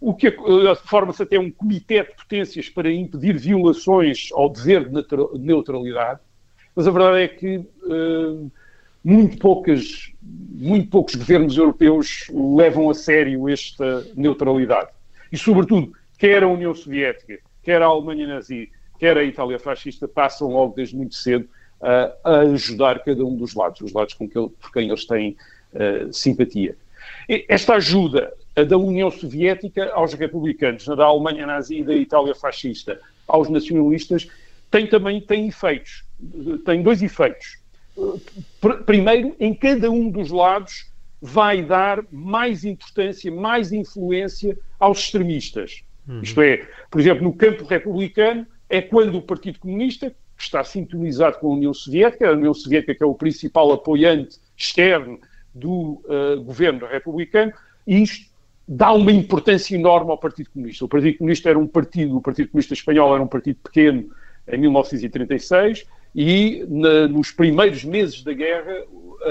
O que forma-se até um comitê de potências para impedir violações ao dever de neutralidade, mas a verdade é que uh, muito, poucas, muito poucos governos europeus levam a sério esta neutralidade. E, sobretudo, quer a União Soviética, quer a Alemanha nazi, quer a Itália fascista, passam logo desde muito cedo uh, a ajudar cada um dos lados, os lados com que, por quem eles têm uh, simpatia. E esta ajuda da União Soviética aos republicanos, da Alemanha nazi e da Itália fascista aos nacionalistas, tem também tem efeitos. Tem dois efeitos. Primeiro, em cada um dos lados vai dar mais importância, mais influência aos extremistas. Uhum. Isto é, por exemplo, no campo republicano, é quando o Partido Comunista, que está sintonizado com a União Soviética, a União Soviética que é o principal apoiante externo do uh, governo republicano, e isto dá uma importância enorme ao Partido Comunista. O Partido Comunista era um partido, o Partido Comunista Espanhol era um partido pequeno em 1936 e na, nos primeiros meses da guerra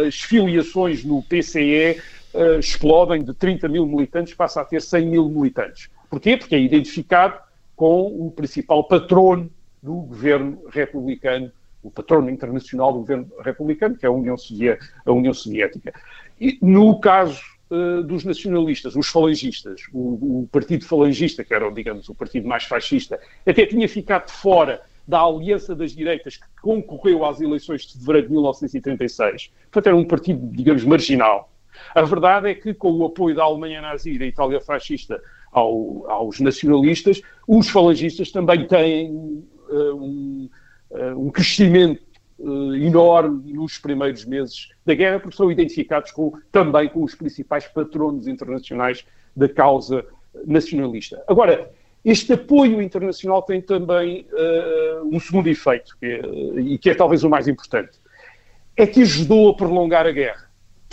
as filiações no PCE uh, eh, explodem de 30 mil militantes, passa a ter 100 mil militantes. Porquê? Porque é identificado com o principal patrono do governo republicano, o patrono internacional do governo republicano, que é a União, Soviética. A União Soviética. E no caso uh, dos nacionalistas, os falangistas. O, o, partido falangista, que era, digamos, o partido mais fascista, até tinha ficado fora da aliança das direitas que concorreu às eleições de fevereiro de 1936. Portanto, era um partido, digamos, marginal. A verdade é que, com o apoio da Alemanha nazi e da Itália fascista ao, aos nacionalistas, os falangistas também têm uh, um, uh, um crescimento uh, enorme nos primeiros meses da guerra, porque são identificados com, também com os principais patronos internacionais da causa nacionalista. Agora, este apoio internacional tem também uh, um segundo efeito, que é, e que é talvez o mais importante, é que ajudou a prolongar a guerra.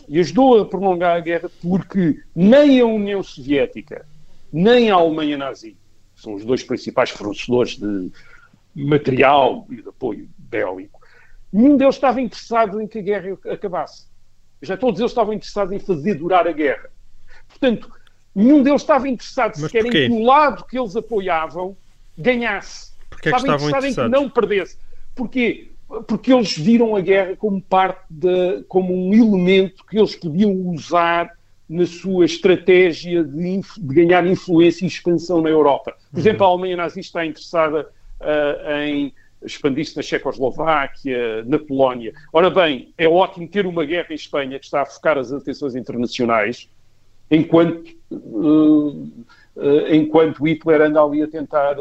E ajudou a prolongar a guerra porque nem a União Soviética, nem a Alemanha nazi, são os dois principais fornecedores de material e de apoio bélico, nenhum deles estava interessado em que a guerra acabasse. Já todos eles estavam interessados em fazer durar a guerra. Portanto, nenhum deles estava interessado sequer em que o lado que eles apoiavam ganhasse. Porquê estava interessado em que não perdesse. Porquê? Porque eles viram a guerra como parte de, como um elemento que eles podiam usar na sua estratégia de, de ganhar influência e expansão na Europa. Por uhum. exemplo, a Alemanha nazista está interessada uh, em expandir-se na Checoslováquia, na Polónia. Ora bem, é ótimo ter uma guerra em Espanha que está a focar as atenções internacionais, enquanto, uh, uh, enquanto Hitler anda ali a tentar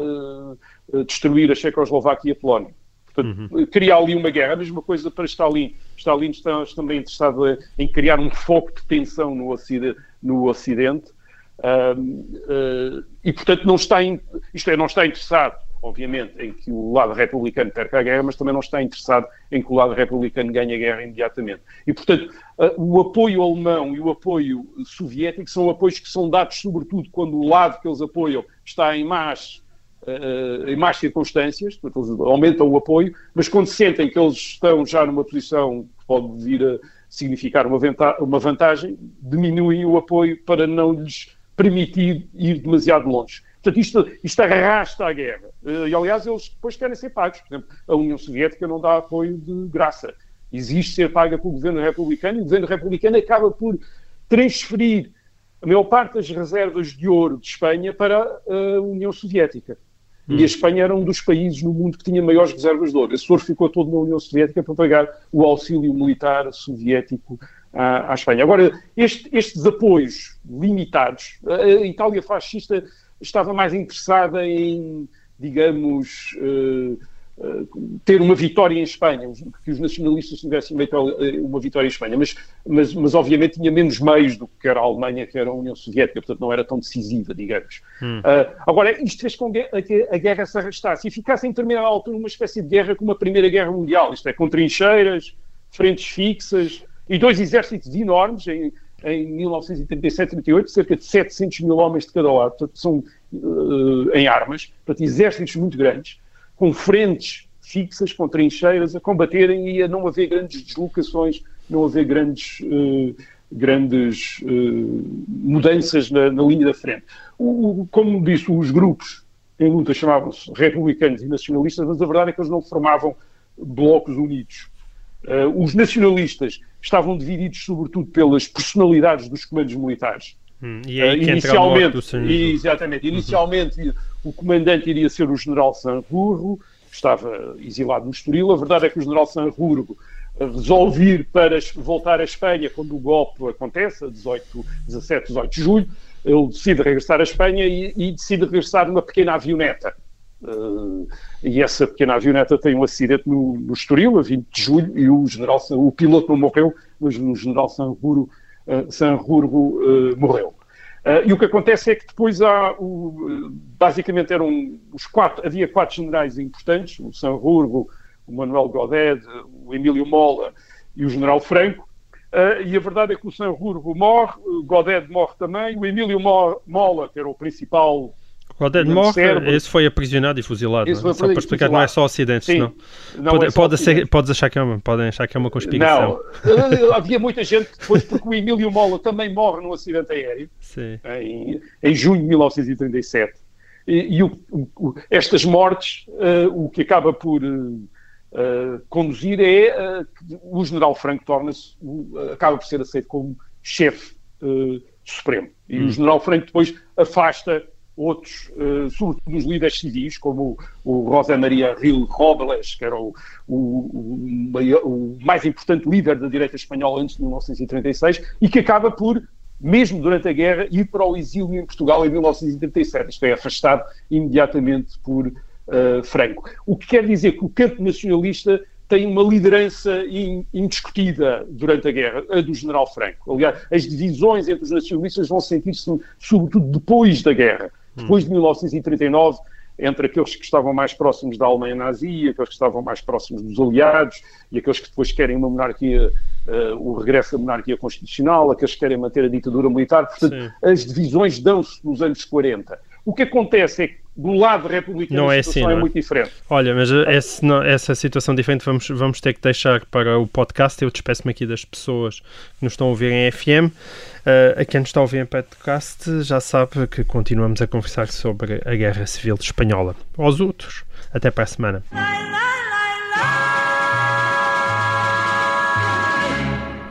destruir a Checoslováquia e a Polónia. Portanto, uhum. criar ali uma guerra. A mesma coisa para Stalin. Stalin está também interessado em criar um foco de tensão no Ocidente. No Ocidente. Uh, e, portanto, não está, in, isto é, não está interessado, obviamente, em que o lado republicano perca a guerra, mas também não está interessado em que o lado republicano ganhe a guerra imediatamente. E, portanto, o apoio alemão e o apoio soviético são apoios que são dados, sobretudo, quando o lado que eles apoiam está em más uh, em más circunstâncias, portanto, eles aumentam o apoio, mas quando sentem que eles estão já numa posição que pode vir a significar uma vantagem, diminuem o apoio para não lhes permitir ir demasiado longe. Portanto, isto, isto arrasta a guerra. Uh, e, aliás, eles depois querem ser pagos. Por exemplo, a União Soviética não dá apoio de graça. Existe ser paga pelo governo republicano e o governo republicano acaba por transferir a maior parte das reservas de ouro de Espanha para a União Soviética. Hum. E a Espanha era um dos países no mundo que tinha maiores reservas de ouro. Esse ouro ficou todo na União Soviética para pagar o auxílio militar soviético à, à Espanha. Agora, este, estes apoios limitados, a Itália fascista estava mais interessada em, digamos, uh, ter uma vitória em Espanha, que os nacionalistas tivessem eh, uma vitória em Espanha, mas, mas, mas obviamente tinha menos meios do que era a Alemanha, que era a União Soviética, portanto não era tão decisiva, digamos. Hum. Uh, agora, isto fez com que a, guerra se arrastasse e ficasse em determinada altura uma espécie de guerra como a Primeira Guerra Mundial, isto é, com trincheiras, frentes fixas e dois exércitos enormes em, em 1937-38, cerca de 700 mil homens de cada lado, portanto, são uh, em armas, portanto, exércitos muito grandes com frentes fixas, com trincheiras, a combaterem e a não haver grandes deslocações, não haver grandes, uh, grandes uh, mudanças na, na, linha da frente. O, como disse, os grupos em luta chamavam-se republicanos e nacionalistas, mas a verdade é que eles não formavam blocos unidos. Uh, os nacionalistas estavam divididos sobretudo pelas personalidades dos comandos militares. Hum, e aí uh, inicialmente, exatamente, inicialmente uhum o comandante iria ser o general Sanrurro, que estava exilado no Estoril. A verdade é que o general Sanrurro resolve ir para voltar à Espanha quando o golpe acontece, a 18, 17, 18 de julho. Ele decide regressar à Espanha e, e decide regressar numa pequena avioneta. Uh, e essa pequena avioneta tem um acidente no, no Estoril, a 20 de julho, e o, general, o piloto não morreu, mas o general Sanrurro, uh, Sanrurro uh, morreu. Uh, e o que acontece é que depois há, o, basicamente eram os quatro, havia quatro generais importantes, o Sanrurgo, o Manuel Godet, o Emílio Mola e o general Franco, uh, e a verdade é que o Sanrurgo morre, o Godet morre também, o Emílio Mola, que era o principal Godet morre, esse foi aprisionado e fuzilado. Só para explicar, não é só acidentes, Sim, não. não pode, é pode ser, podes achar que é uma, podem achar que é uma conspiração. Não, havia muita gente depois, porque o Emílio Mola também morre num acidente aéreo em, em, junho de 1937. E, e o, o, estas mortes, uh, o que acaba por uh, conduzir é uh, que o general Franco torna-se, acaba por ser aceito como chefe supremo. E hum. o general Franco depois afasta outros, uh, sobretudo os líderes civis, como o, o Rosa Maria Rio Robles, que era o, o, o, mais importante líder da direita espanhola antes de 1936, e que acaba por, mesmo durante a guerra, ir para o exílio em Portugal em 1937, isto é, afastado imediatamente por uh, Franco. O que quer dizer que o campo nacionalista tem uma liderança in, indiscutida durante a guerra, a do general Franco. Aliás, as divisões entre os nacionalistas vão sentir-se sobretudo depois da guerra. Depois de 1939, entre aqueles que estavam mais próximos da Alemanha nazi, aqueles que estavam mais próximos dos aliados e aqueles que depois querem uma monarquia, uh, o regresso da monarquia constitucional, aqueles que querem manter a ditadura militar. Portanto, Sim. as divisões dão-se nos anos 40. O que acontece é que do lado republicano não é assim, é, é, muito diferente. Olha, mas esse, não, essa situação diferente vamos, vamos ter que deixar para o podcast. Eu despeço-me aqui das pessoas que nos estão a ouvir em FM. Uh, a quem nos está a ouvir em podcast já sabe que continuamos a conversar sobre a Guerra Civil Espanhola. Aos outros, até para a semana.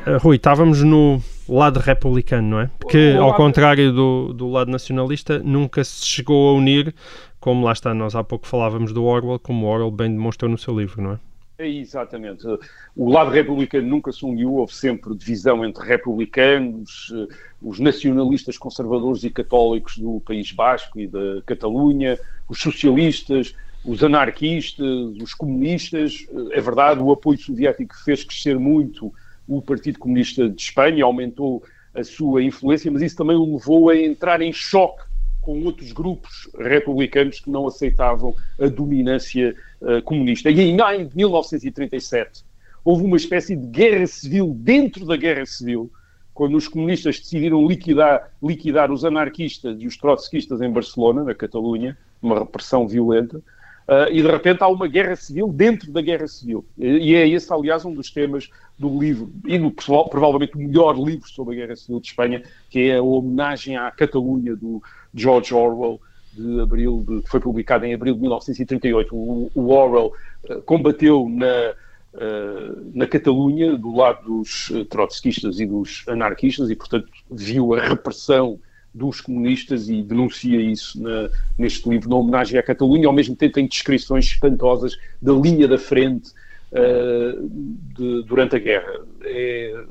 Uh, Rui, estávamos no lado republicano, não é? Porque, ao contrário do, do lado nacionalista, nunca se chegou a unir, como lá está, nós há pouco falávamos do Orwell, como o Orwell bem demonstrou no seu livro, não é? É exatamente. O lado republicano nunca se uniu, houve sempre divisão entre republicanos, eh, os nacionalistas conservadores e católicos do País Basco e da Catalunha, os socialistas, os anarquistas, os comunistas. Eh, é verdade, o apoio soviético fez crescer muito o Partido Comunista de Espanha, aumentou a sua influência, mas isso também o levou a entrar em choque com outros grupos republicanos que não aceitavam a dominância uh, comunista. E em 1937 houve uma espécie de guerra civil dentro da guerra civil, quando os comunistas decidiram liquidar, liquidar os anarquistas e os trotskistas em Barcelona, na Catalunha, uma repressão violenta. Uh, e de repente há uma guerra civil dentro da guerra civil. E é esse, aliás, um dos temas do livro, e do, provavelmente o melhor livro sobre a guerra civil de Espanha, que é a homenagem à Catalunha do George Orwell, de abril, de, que foi publicado em abril de 1938. O, o Orwell uh, combateu na, uh, na Catalunha, do lado dos trotskistas e dos anarquistas, e, portanto, viu a repressão dos comunistas e denuncia isso na, neste livro, na homenagem à Catalunha, ao mesmo tempo tem descrições espantosas da linha da frente uh, de, durante a guerra. É,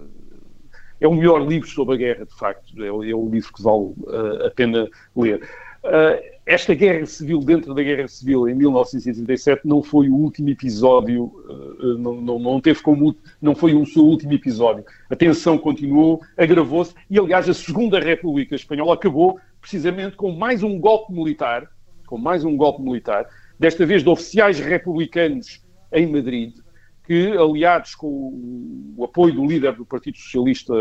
é o melhor livro sobre a guerra, de facto, é, é o livro que vale uh, a pena ler. Uh, esta guerra civil, dentro da guerra civil, em 1937, não foi o último episódio, uh, não, não, não, teve como, não foi o seu último episódio. A tensão continuou, agravou-se, e aliás a Segunda República Espanhola acabou precisamente com mais um golpe militar, com mais um golpe militar, desta vez de oficiais republicanos em Madrid, que, aliados com o apoio do líder do Partido Socialista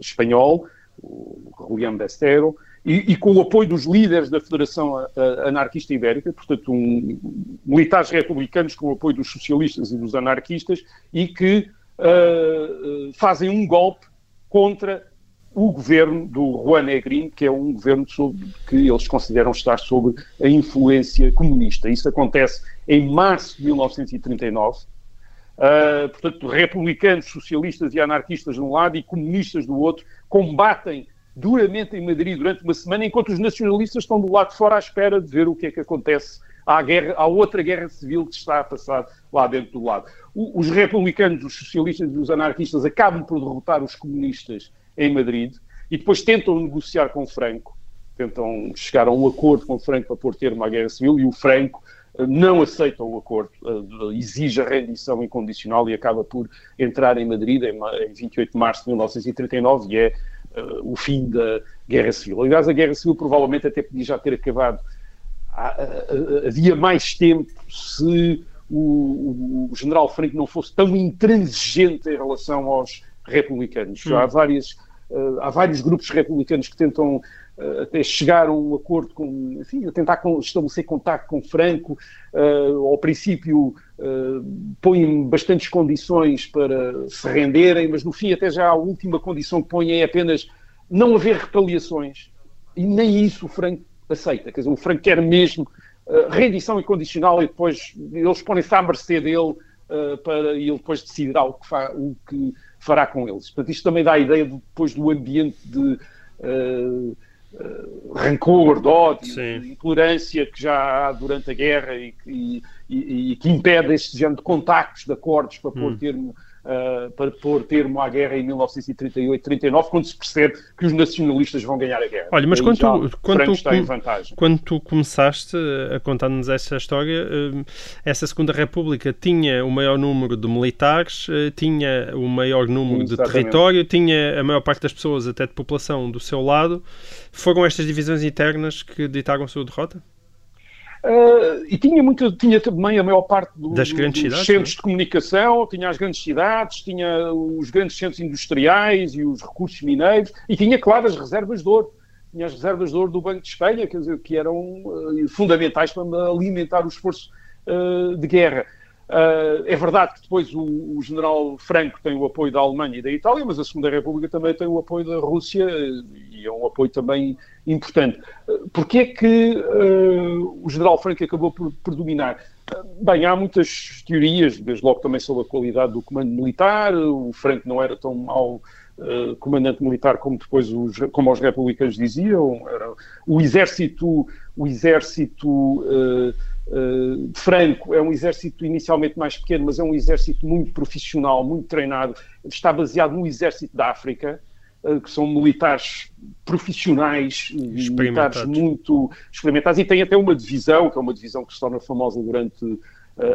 Espanhol, o Julián Bestero, e, e, com o apoio dos líderes da Federação Anarquista Ibérica, portanto, um, militares republicanos com o apoio dos socialistas e dos anarquistas, e que uh, fazem um golpe contra o governo do Juan Negrin, que é um governo sobre, que eles consideram estar sob a influência comunista. Isso acontece em março de 1939. Uh, portanto, republicanos, socialistas e anarquistas de um lado e comunistas do outro combatem duramente em Madrid durante uma semana, enquanto os nacionalistas estão do lado de fora à espera de ver o que é que acontece à, guerra, à outra guerra civil que está a passar lá dentro do lado. O, os republicanos, os socialistas e os anarquistas acabam por derrotar os comunistas em Madrid e depois tentam negociar com Franco, tentam chegar a um acordo com Franco para pôr termo à guerra civil e o Franco eh, não aceita o acordo, eh, exige a rendição incondicional e acaba por entrar em Madrid em 28 de março de 1939 e é o fim da Guerra Civil. Aliás, a Guerra Civil provavelmente até podia já ter acabado. Havia mais tempo se o, o, general Franco não fosse tão intransigente em relação aos republicanos. Hum. Há, várias, uh, há vários grupos republicanos que tentam uh, até chegar a um acordo com, enfim, a tentar com, estabelecer contato com Franco. Uh, ao princípio põem bastantes condições para se renderem, mas no fim até já a última condição que põem é apenas não haver retaliações. E nem isso o Franco aceita. Quer dizer, o Franco quer mesmo rendição incondicional e depois eles põem-se à mercê dele para e ele depois decidirá o que, fa, o que fará com eles. Portanto, isto também dá a ideia de, depois do ambiente de uh, uh, rancor, de ódio, Sim. de intolerância que já há durante a guerra e, e, e, e, que impede este género de contactos, de acordos para pôr hum. termo uh, para pôr termo à guerra em 1938-39, quando se percebe que os nacionalistas vão ganhar a guerra. Olha, mas quando tu, quando, tu, quando tu começaste a contar-nos essa história, uh, essa Segunda República tinha o maior número de militares, tinha o maior número de território, tinha a maior parte das pessoas, até de população, do seu lado. Foram estas divisões internas que ditaram a sua derrota? Uh, e tinha, muito, tinha também a maior parte do, das grandes dos cidades, centros não? de comunicação, tinha as grandes cidades, tinha os grandes centros industriais e os recursos mineiros, e tinha, claro, as reservas de ouro. Tinha as reservas de ouro do Banco de Espanha, quer dizer, que eram uh, fundamentais para alimentar o esforço uh, de guerra. Uh, é verdade que depois o, o, general Franco tem o apoio da Alemanha e da Itália, mas a Segunda República também tem o apoio da Rússia e é um apoio também importante. Uh, Porquê é que uh, o general Franco acabou por, por dominar? Bem, há muitas teorias, desde logo também sobre a qualidade do comando militar, o Franco não era tão mau Uh, comandante militar como depois os, como os republicanos diziam era, o exército o exército uh, uh, Franco é um exército inicialmente mais pequeno mas é um exército muito profissional muito treinado. Está baseado no exército da África que são militares profissionais militares muito experimentados. E tem até uma divisão que é uma divisão que se torna famosa durante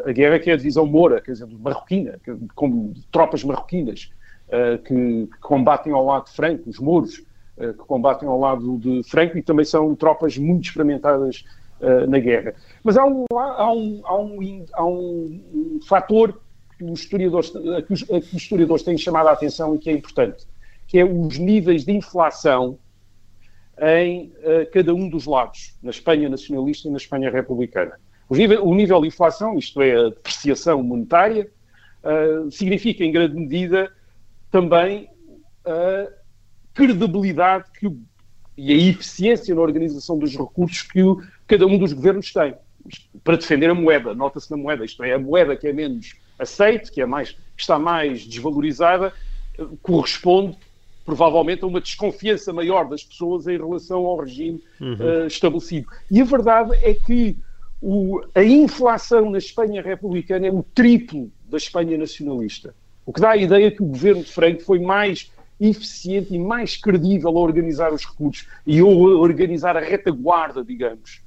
a guerra que é a divisão Moura quer dizer marroquina com tropas marroquinas Uh, que, que, combatem ao lado de Franco, os mouros, uh, que combatem ao lado de Franco e também são tropas muito experimentadas uh, na guerra. Mas há um, há um, há um, há um, fator que os, historiadores, que, os, que os historiadores têm chamado a atenção e que é importante, que é os níveis de inflação em cada um dos lados, na Espanha nacionalista e na Espanha republicana. O nível, o nível de inflação, isto é, a depreciação monetária, significa em grande medida também a credibilidade que o, e a eficiência na organização dos recursos que o, cada um dos governos tem para defender a moeda. Nota-se na moeda, isto é, a moeda que é menos aceite, que, é mais, que está mais desvalorizada, corresponde provavelmente a uma desconfiança maior das pessoas em relação ao regime uhum. uh, estabelecido. E a verdade é que o, a inflação na Espanha republicana é o triplo da Espanha nacionalista. O que dá a ideia que o governo de Franco foi mais eficiente e mais credível a organizar os recursos e a organizar a retaguarda, digamos.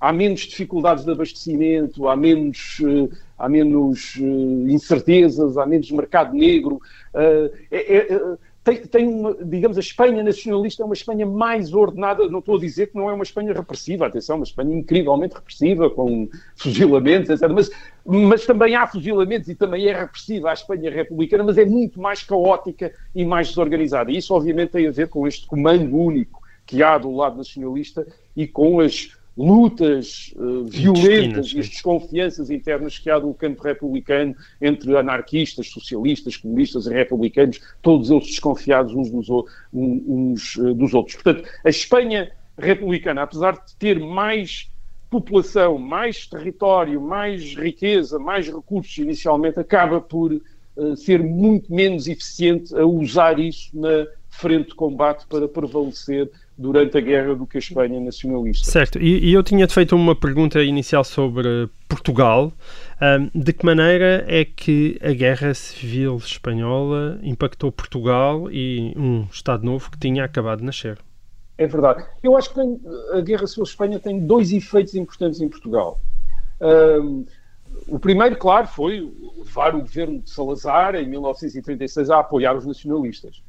Há menos dificuldades de abastecimento, há menos, uh, há menos uh, incertezas, há menos mercado negro. Uh, é, é, tem, tem uma, digamos, a Espanha nacionalista é uma Espanha mais ordenada, não estou a dizer que não é uma Espanha repressiva, atenção, uma Espanha incrivelmente repressiva, com fuzilamentos, etc. Mas, mas também há fuzilamentos e também é repressiva a Espanha republicana, mas é muito mais caótica e mais desorganizada. E isso, obviamente, tem a ver com este comando único que há do lado nacionalista e com as lutas uh, violentas e as desconfianças internas que há do campo republicano entre anarquistas, socialistas, comunistas e republicanos, todos eles desconfiados uns dos, uns, uh, dos outros. Portanto, a Espanha republicana, apesar de ter mais população, mais território, mais riqueza, mais recursos inicialmente, acaba por uh, ser muito menos eficiente a usar isso na frente de combate para prevalecer durante a guerra do que a Espanha nacionalista. Certo, e, e eu tinha-te feito uma pergunta inicial sobre Portugal. Um, de que maneira é que a guerra civil espanhola impactou Portugal e um Estado novo que tinha acabado de nascer? É verdade. Eu acho que a guerra civil espanhola tem dois efeitos importantes em Portugal. Um, o primeiro, claro, foi levar o governo de Salazar, em 1936, a apoiar os nacionalistas.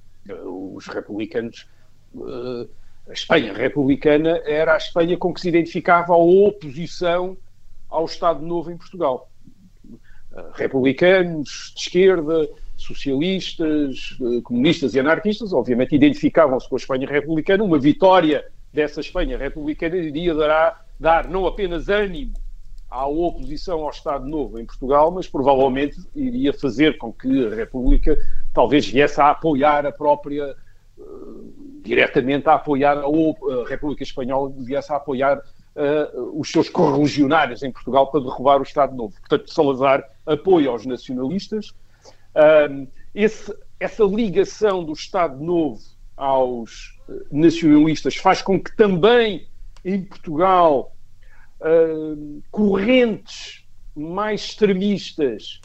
Os republicanos. Uh, a Espanha republicana era a Espanha com que se identificava a oposição ao Estado Novo em Portugal. Republicanos de esquerda, socialistas, comunistas e anarquistas, obviamente identificavam-se com a Espanha republicana. Uma vitória dessa Espanha republicana iria dar, dar não apenas ânimo à oposição ao Estado Novo em Portugal, mas provavelmente iria fazer com que a República talvez viesse a apoiar a própria diretamente a apoiar a, a República Espanhola, viesse a apoiar uh, os seus correligionários em Portugal para derrubar o Estado Novo. Portanto, Salazar apoia os nacionalistas. Esse, essa ligação do Estado Novo aos nacionalistas faz com que também em Portugal uh, correntes mais extremistas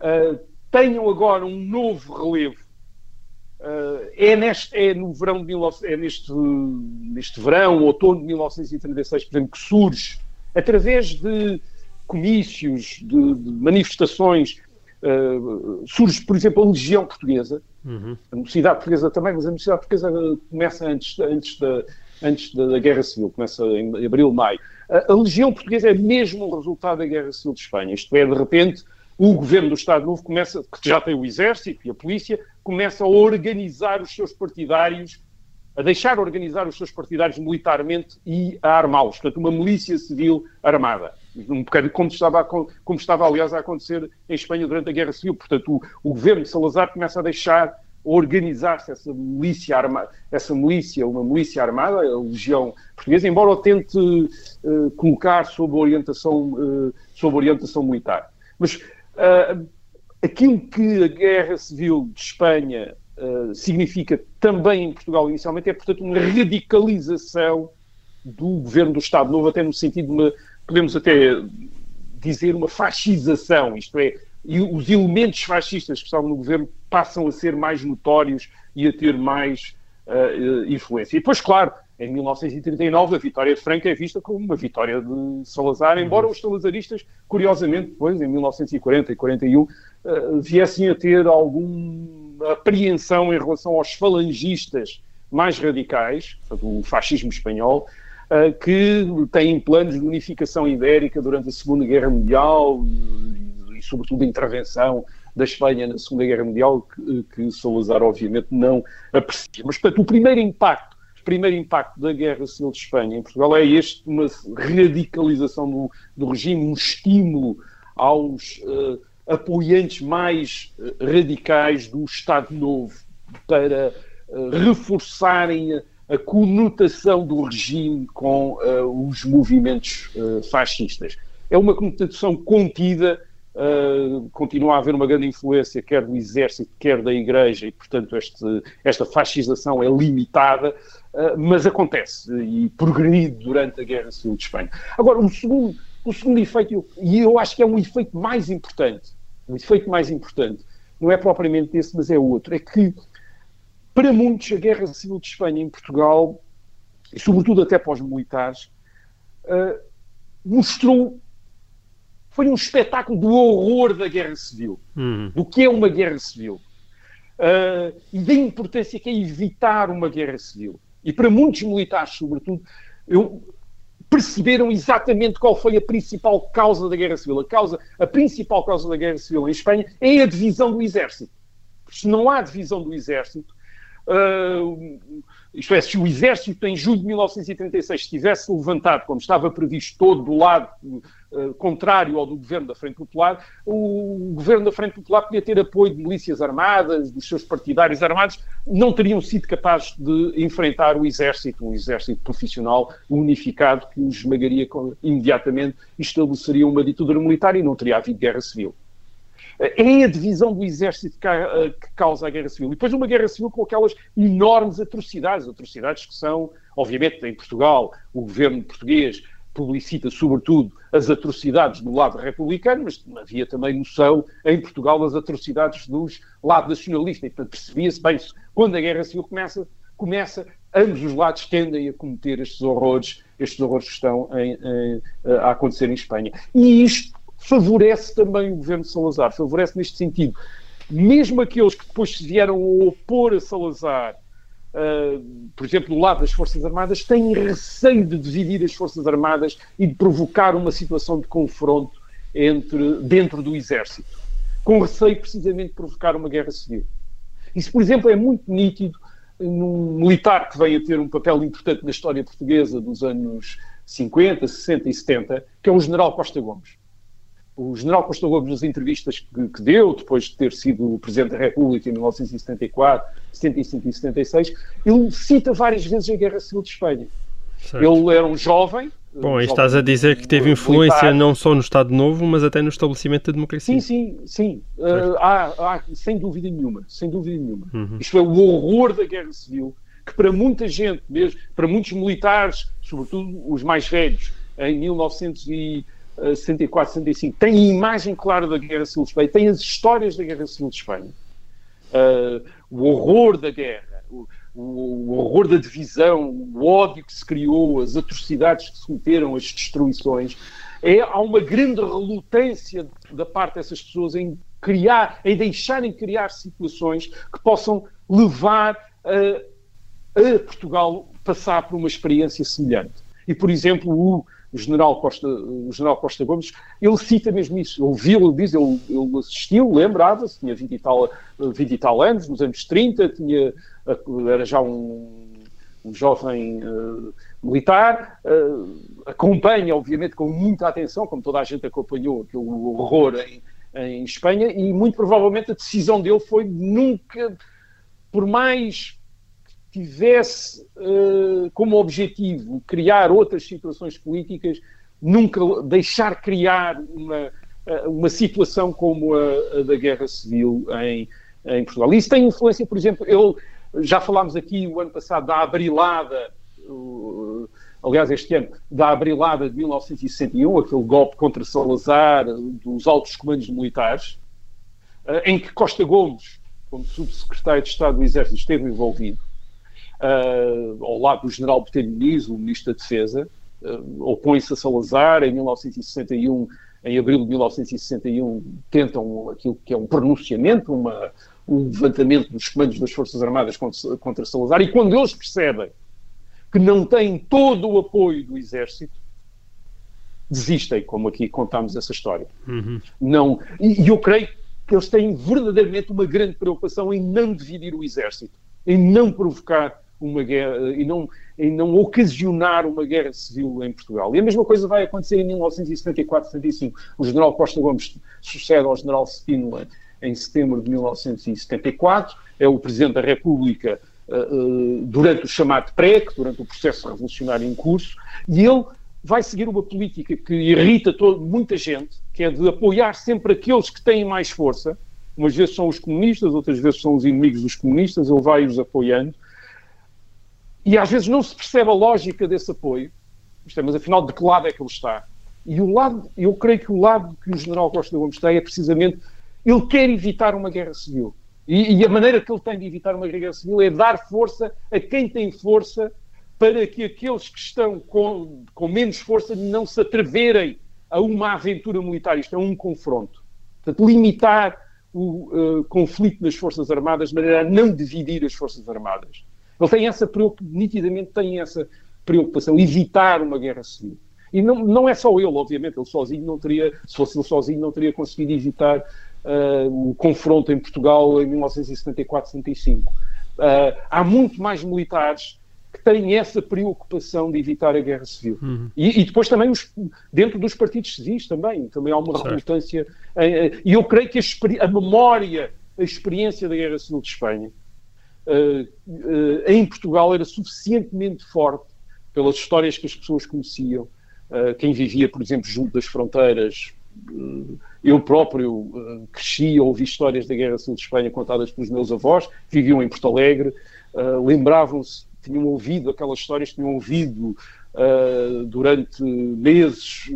uh, tenham agora um novo relevo. Uh, é, neste, é no verão de 19, é neste, neste verão, outono de 1936, por exemplo, que surge, através de comícios, de, de manifestações, uh, surge, por exemplo, a Legião Portuguesa, uhum. a Mocidade Portuguesa também, mas a Mocidade Portuguesa começa antes, antes, da, antes da Guerra Civil, começa em abril, maio. A, a Legião Portuguesa é mesmo o resultado da Guerra Civil de Espanha, isto é, de repente, o governo do Estado Novo começa, que já tem o exército e a polícia, começa a organizar os seus partidários, a deixar organizar os seus partidários militarmente e a armá-los. Portanto, uma milícia civil armada. Um bocado como estava, como estava, aliás, a acontecer em Espanha durante a Guerra Civil. Portanto, o, o governo de Salazar começa a deixar organizar-se essa milícia armada, essa milícia, uma milícia armada, a Legião Portuguesa, embora o tente uh, colocar sob orientação, uh, sob orientação militar. Mas Uh, aquilo que a Guerra Civil de Espanha uh, significa também em Portugal inicialmente é, portanto, uma radicalização do governo do Estado Novo, até no sentido de uma, podemos até dizer, uma fascização, isto é, os elementos fascistas que estavam no governo passam a ser mais notórios e a ter mais uh, influência. E depois, claro, em 1939, a vitória de Franco é vista como uma vitória de Salazar, embora os salazaristas, curiosamente, depois, em 1940 e 41, uh, eh, viessem a ter alguma apreensão em relação aos falangistas mais radicais, portanto, o fascismo espanhol, uh, que têm planos de unificação ibérica durante a Segunda Guerra Mundial e, e sobretudo, intervenção da Espanha na Segunda Guerra Mundial, que, que Salazar, obviamente, não aprecia. Mas, portanto, o primeiro impacto primeiro impacto da Guerra Civil de Espanha em Portugal é este, uma radicalização do, do regime, um estímulo aos uh, apoiantes mais uh, radicais do Estado Novo para uh, reforçarem a, a, conotação do regime com os movimentos fascistas. É uma conotação contida, continua a haver uma grande influência quer do exército, quer da igreja, e portanto este, esta fascização é limitada, mas acontece e progredido durante a Guerra Civil de Espanha. Agora, o segundo, o segundo efeito, e eu acho que é um efeito mais importante, um efeito mais importante, não é propriamente esse, mas é outro, é que para muitos a Guerra Civil de Espanha em Portugal, e sobretudo até para os militares, uh, mostrou foi um espetáculo do horror da guerra civil, uhum. do que é uma guerra civil uh, e da importância que é evitar uma guerra civil e para muitos militares, sobretudo, eu, perceberam exatamente qual foi a principal causa da Guerra Civil. A, causa, a principal causa da Guerra Civil em Espanha é a divisão do exército. Se não há divisão do exército, uh, isto é, se o exército em julho de 1936 estivesse levantado, como estava previsto, todo do lado uh, contrário ao do governo da Frente Popular, o governo da Frente Popular podia ter apoio de milícias armadas, dos seus partidários armados, não teriam sido capazes de enfrentar o exército, um exército profissional unificado que os esmagaria imediatamente estabeleceria uma ditadura militar e não teria havido guerra civil. É a divisão do exército eh, que causa a guerra civil. E depois uma guerra civil com aquelas enormes atrocidades, atrocidades que são, obviamente, em Portugal, o governo português publicita sobretudo as atrocidades do lado republicano, mas havia também noção em Portugal das atrocidades dos lado nacionalista. E, portanto, percebia-se bem, quando a guerra civil começa, começa, ambos os lados tendem a cometer estes horrores, estes horrores que estão em, em, a acontecer em Espanha. E isto favorece também o governo de Salazar, favorece neste sentido. Mesmo aqueles que depois se vieram a opor a Salazar, uh, por exemplo, do lado das Forças Armadas, têm receio de dividir as Forças Armadas e de provocar uma situação de confronto entre, dentro do Exército, com receio precisamente de provocar uma guerra civil. Isso, por exemplo, é muito nítido num militar que vem a ter um papel importante na história portuguesa dos anos 50, 60 e 70, que é o general Costa Gomes o general Costa Gomes, nas entrevistas que, que, deu, depois de ter sido Presidente da República em 1974, 75 e 76, ele cita várias vezes a Guerra Civil de Espanha. Certo. Ele era um jovem. Bom, um estás a dizer que teve influência militar. não só no Estado Novo, mas até no estabelecimento da democracia. Sim, sim, sim. Uh, há, há, sem dúvida nenhuma, sem dúvida nenhuma. Uhum. Isto é o horror da Guerra Civil, que para muita gente, mesmo para muitos militares, sobretudo os mais velhos, em 1900 e 64, 65 tem a imagem clara da Guerra Civil de Espanha, tem as histórias da Guerra Civil de Espanha, uh, o horror da guerra, o, o, horror da divisão, o ódio que se criou, as atrocidades que se cometeram, as destruições, é, há uma grande relutância da parte dessas pessoas em criar, em deixarem criar situações que possam levar a, a Portugal passar por uma experiência semelhante. E, por exemplo, o, o general Costa, o general Costa Gomes, ele cita mesmo isso. Viu, ele diz, ele, ele assistiu, lembrava-se, tinha 20 e, tal, 20 e tal anos, nos anos 30, tinha, era já um, um jovem uh, militar, uh, acompanha, obviamente, com muita atenção, como toda a gente acompanhou aquele horror em, em Espanha, e muito provavelmente a decisão dele foi nunca, por mais tivesse uh, como objetivo criar outras situações políticas, nunca deixar criar uma, uh, uma situação como a, a, da guerra civil em, em Portugal. Isso tem influência, por exemplo, eu já falámos aqui o ano passado da abrilada, uh, aliás, este ano, da abrilada de 1961, aquele golpe contra Salazar, dos altos comandos militares, em que Costa Gomes, como subsecretário de Estado do Exército, esteve envolvido uh, ao lado do general Botelho Muniz, o ministro da Defesa, uh, opõe-se a Salazar em 1961, em abril de 1961, tentam aquilo que é um pronunciamento, uma, um levantamento dos comandos das Forças Armadas contra, contra Salazar, e quando eles percebem que não têm todo o apoio do Exército, desistem, como aqui contámos essa história. Uhum. Não, e, e eu creio que eles têm verdadeiramente uma grande preocupação em não dividir o Exército, em não provocar uma guerra e não, e não ocasionar uma guerra civil em Portugal. E a mesma coisa vai acontecer em 1974-75. O general Costa Gomes sucede ao general Spínola em setembro de 1974, é o Presidente da República uh, uh, durante o chamado PREC, durante o processo revolucionário em curso, e ele vai seguir uma política que irrita todo, muita gente, que é de apoiar sempre aqueles que têm mais força, umas vezes são os comunistas, outras vezes são os inimigos dos comunistas, ele vai-os apoiando, e às vezes não se percebe a lógica desse apoio, é, mas afinal de que lado é que ele está? E o lado, eu creio que o lado que o general Costa Gomes tem é precisamente ele quer evitar uma guerra civil. E, e, a maneira que ele tem de evitar uma guerra civil é dar força a quem tem força para que aqueles que estão com, com menos força não se atreverem a uma aventura militar, isto é um confronto. Portanto, limitar o uh, conflito nas Forças Armadas de maneira a não dividir as Forças Armadas. Ele tem essa nitidamente tem essa preocupação, evitar uma guerra civil. E não, não é só ele, obviamente, ele sozinho não teria, se fosse ele sozinho, não teria conseguido evitar uh, o confronto em Portugal em 1974-75. Uh, há muito mais militares que têm essa preocupação de evitar a guerra civil. Uhum. E, e, depois também os, dentro dos partidos civis também, também há uma relutância. E eu creio que a, a memória, a experiência da guerra civil de Espanha, em Portugal era suficientemente forte pelas histórias que as pessoas conheciam. Uh, quem vivia, por exemplo, junto das fronteiras, eu próprio cresci, ouvi histórias da Guerra Civil de Espanha contadas pelos meus avós, viviam em Porto Alegre, lembravam-se, tinham ouvido aquelas histórias, tinham ouvido durante meses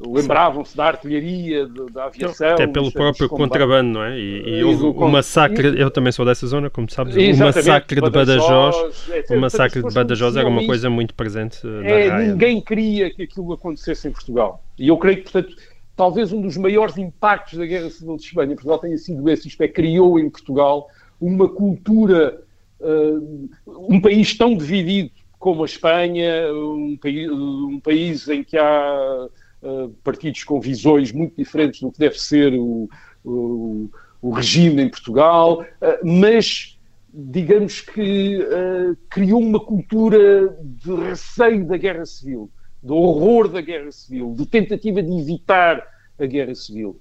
lembravam-se da artilharia, da aviação. Até pelo próprio contrabando, não é? E, e houve o massacre, eu também sou dessa zona, como sabes, o massacre de Badajoz, o massacre de Badajoz era uma coisa muito presente na é, raia. Ninguém queria que aquilo acontecesse em Portugal. E eu creio que, portanto, talvez um dos maiores impactos da Guerra Civil de Espanha em Portugal tenha sido esse, isto é, criou em Portugal uma cultura, uh, um país tão dividido como a Espanha, um, país, um país em que há uh, partidos com visões muito diferentes do que deve ser o, o, o regime em Portugal, uh, mas digamos que uh, criou uma cultura de receio da guerra civil, do horror da guerra civil, de tentativa de evitar a guerra civil,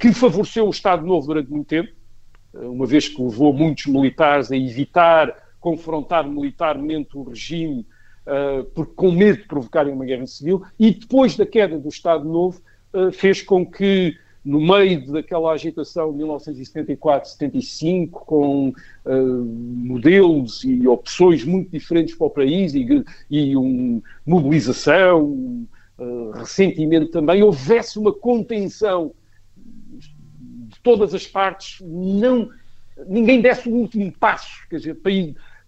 que favoreceu o Estado Novo durante muito tempo, uma vez que levou muitos militares a evitar confrontar militarmente o regime uh, porque com medo de provocarem uma guerra civil, e depois da queda do Estado Novo, uh, fez com que, no meio daquela agitação de 1974-75, com uh, modelos e opções muito diferentes para o país e, e um, mobilização, uh, ressentimento também, houvesse uma contenção de todas as partes, não, ninguém desse o último passo, quer dizer, para,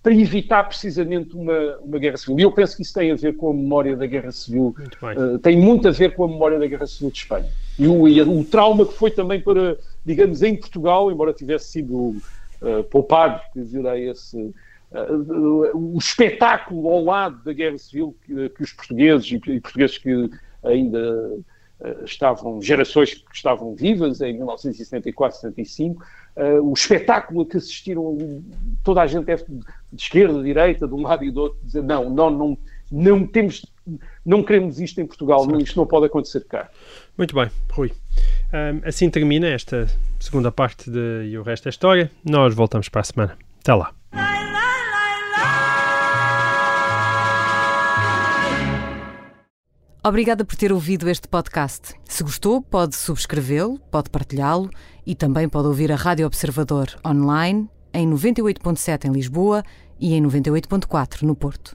para evitar precisamente uma, uma guerra civil. E eu penso que isso tem a ver com a memória da guerra civil, muito uh, tem muito a ver com a memória da guerra civil de Espanha. E o, e o trauma que foi também para, digamos, em Portugal, embora tivesse sido uh, poupado, quer dizer, a esse, uh, o espetáculo ao lado da guerra civil que, que os portugueses e, e portugueses que ainda estavam, gerações que estavam vivas em 1974, 75, uh, o espetáculo a que assistiram toda a gente de esquerda, de direita, de um lado e do outro, dizer não, não, não, não temos, não queremos isto em Portugal, não, isto não pode acontecer cá. Muito bem, Rui. Um, assim termina esta segunda parte de E o Resto da História. Nós voltamos para a semana. Até lá. Obrigada por ter ouvido este podcast. Se gostou, pode subscrevê-lo, pode partilhá-lo e também pode ouvir a Rádio Observador online em 98.7 em Lisboa e em 98.4 no Porto.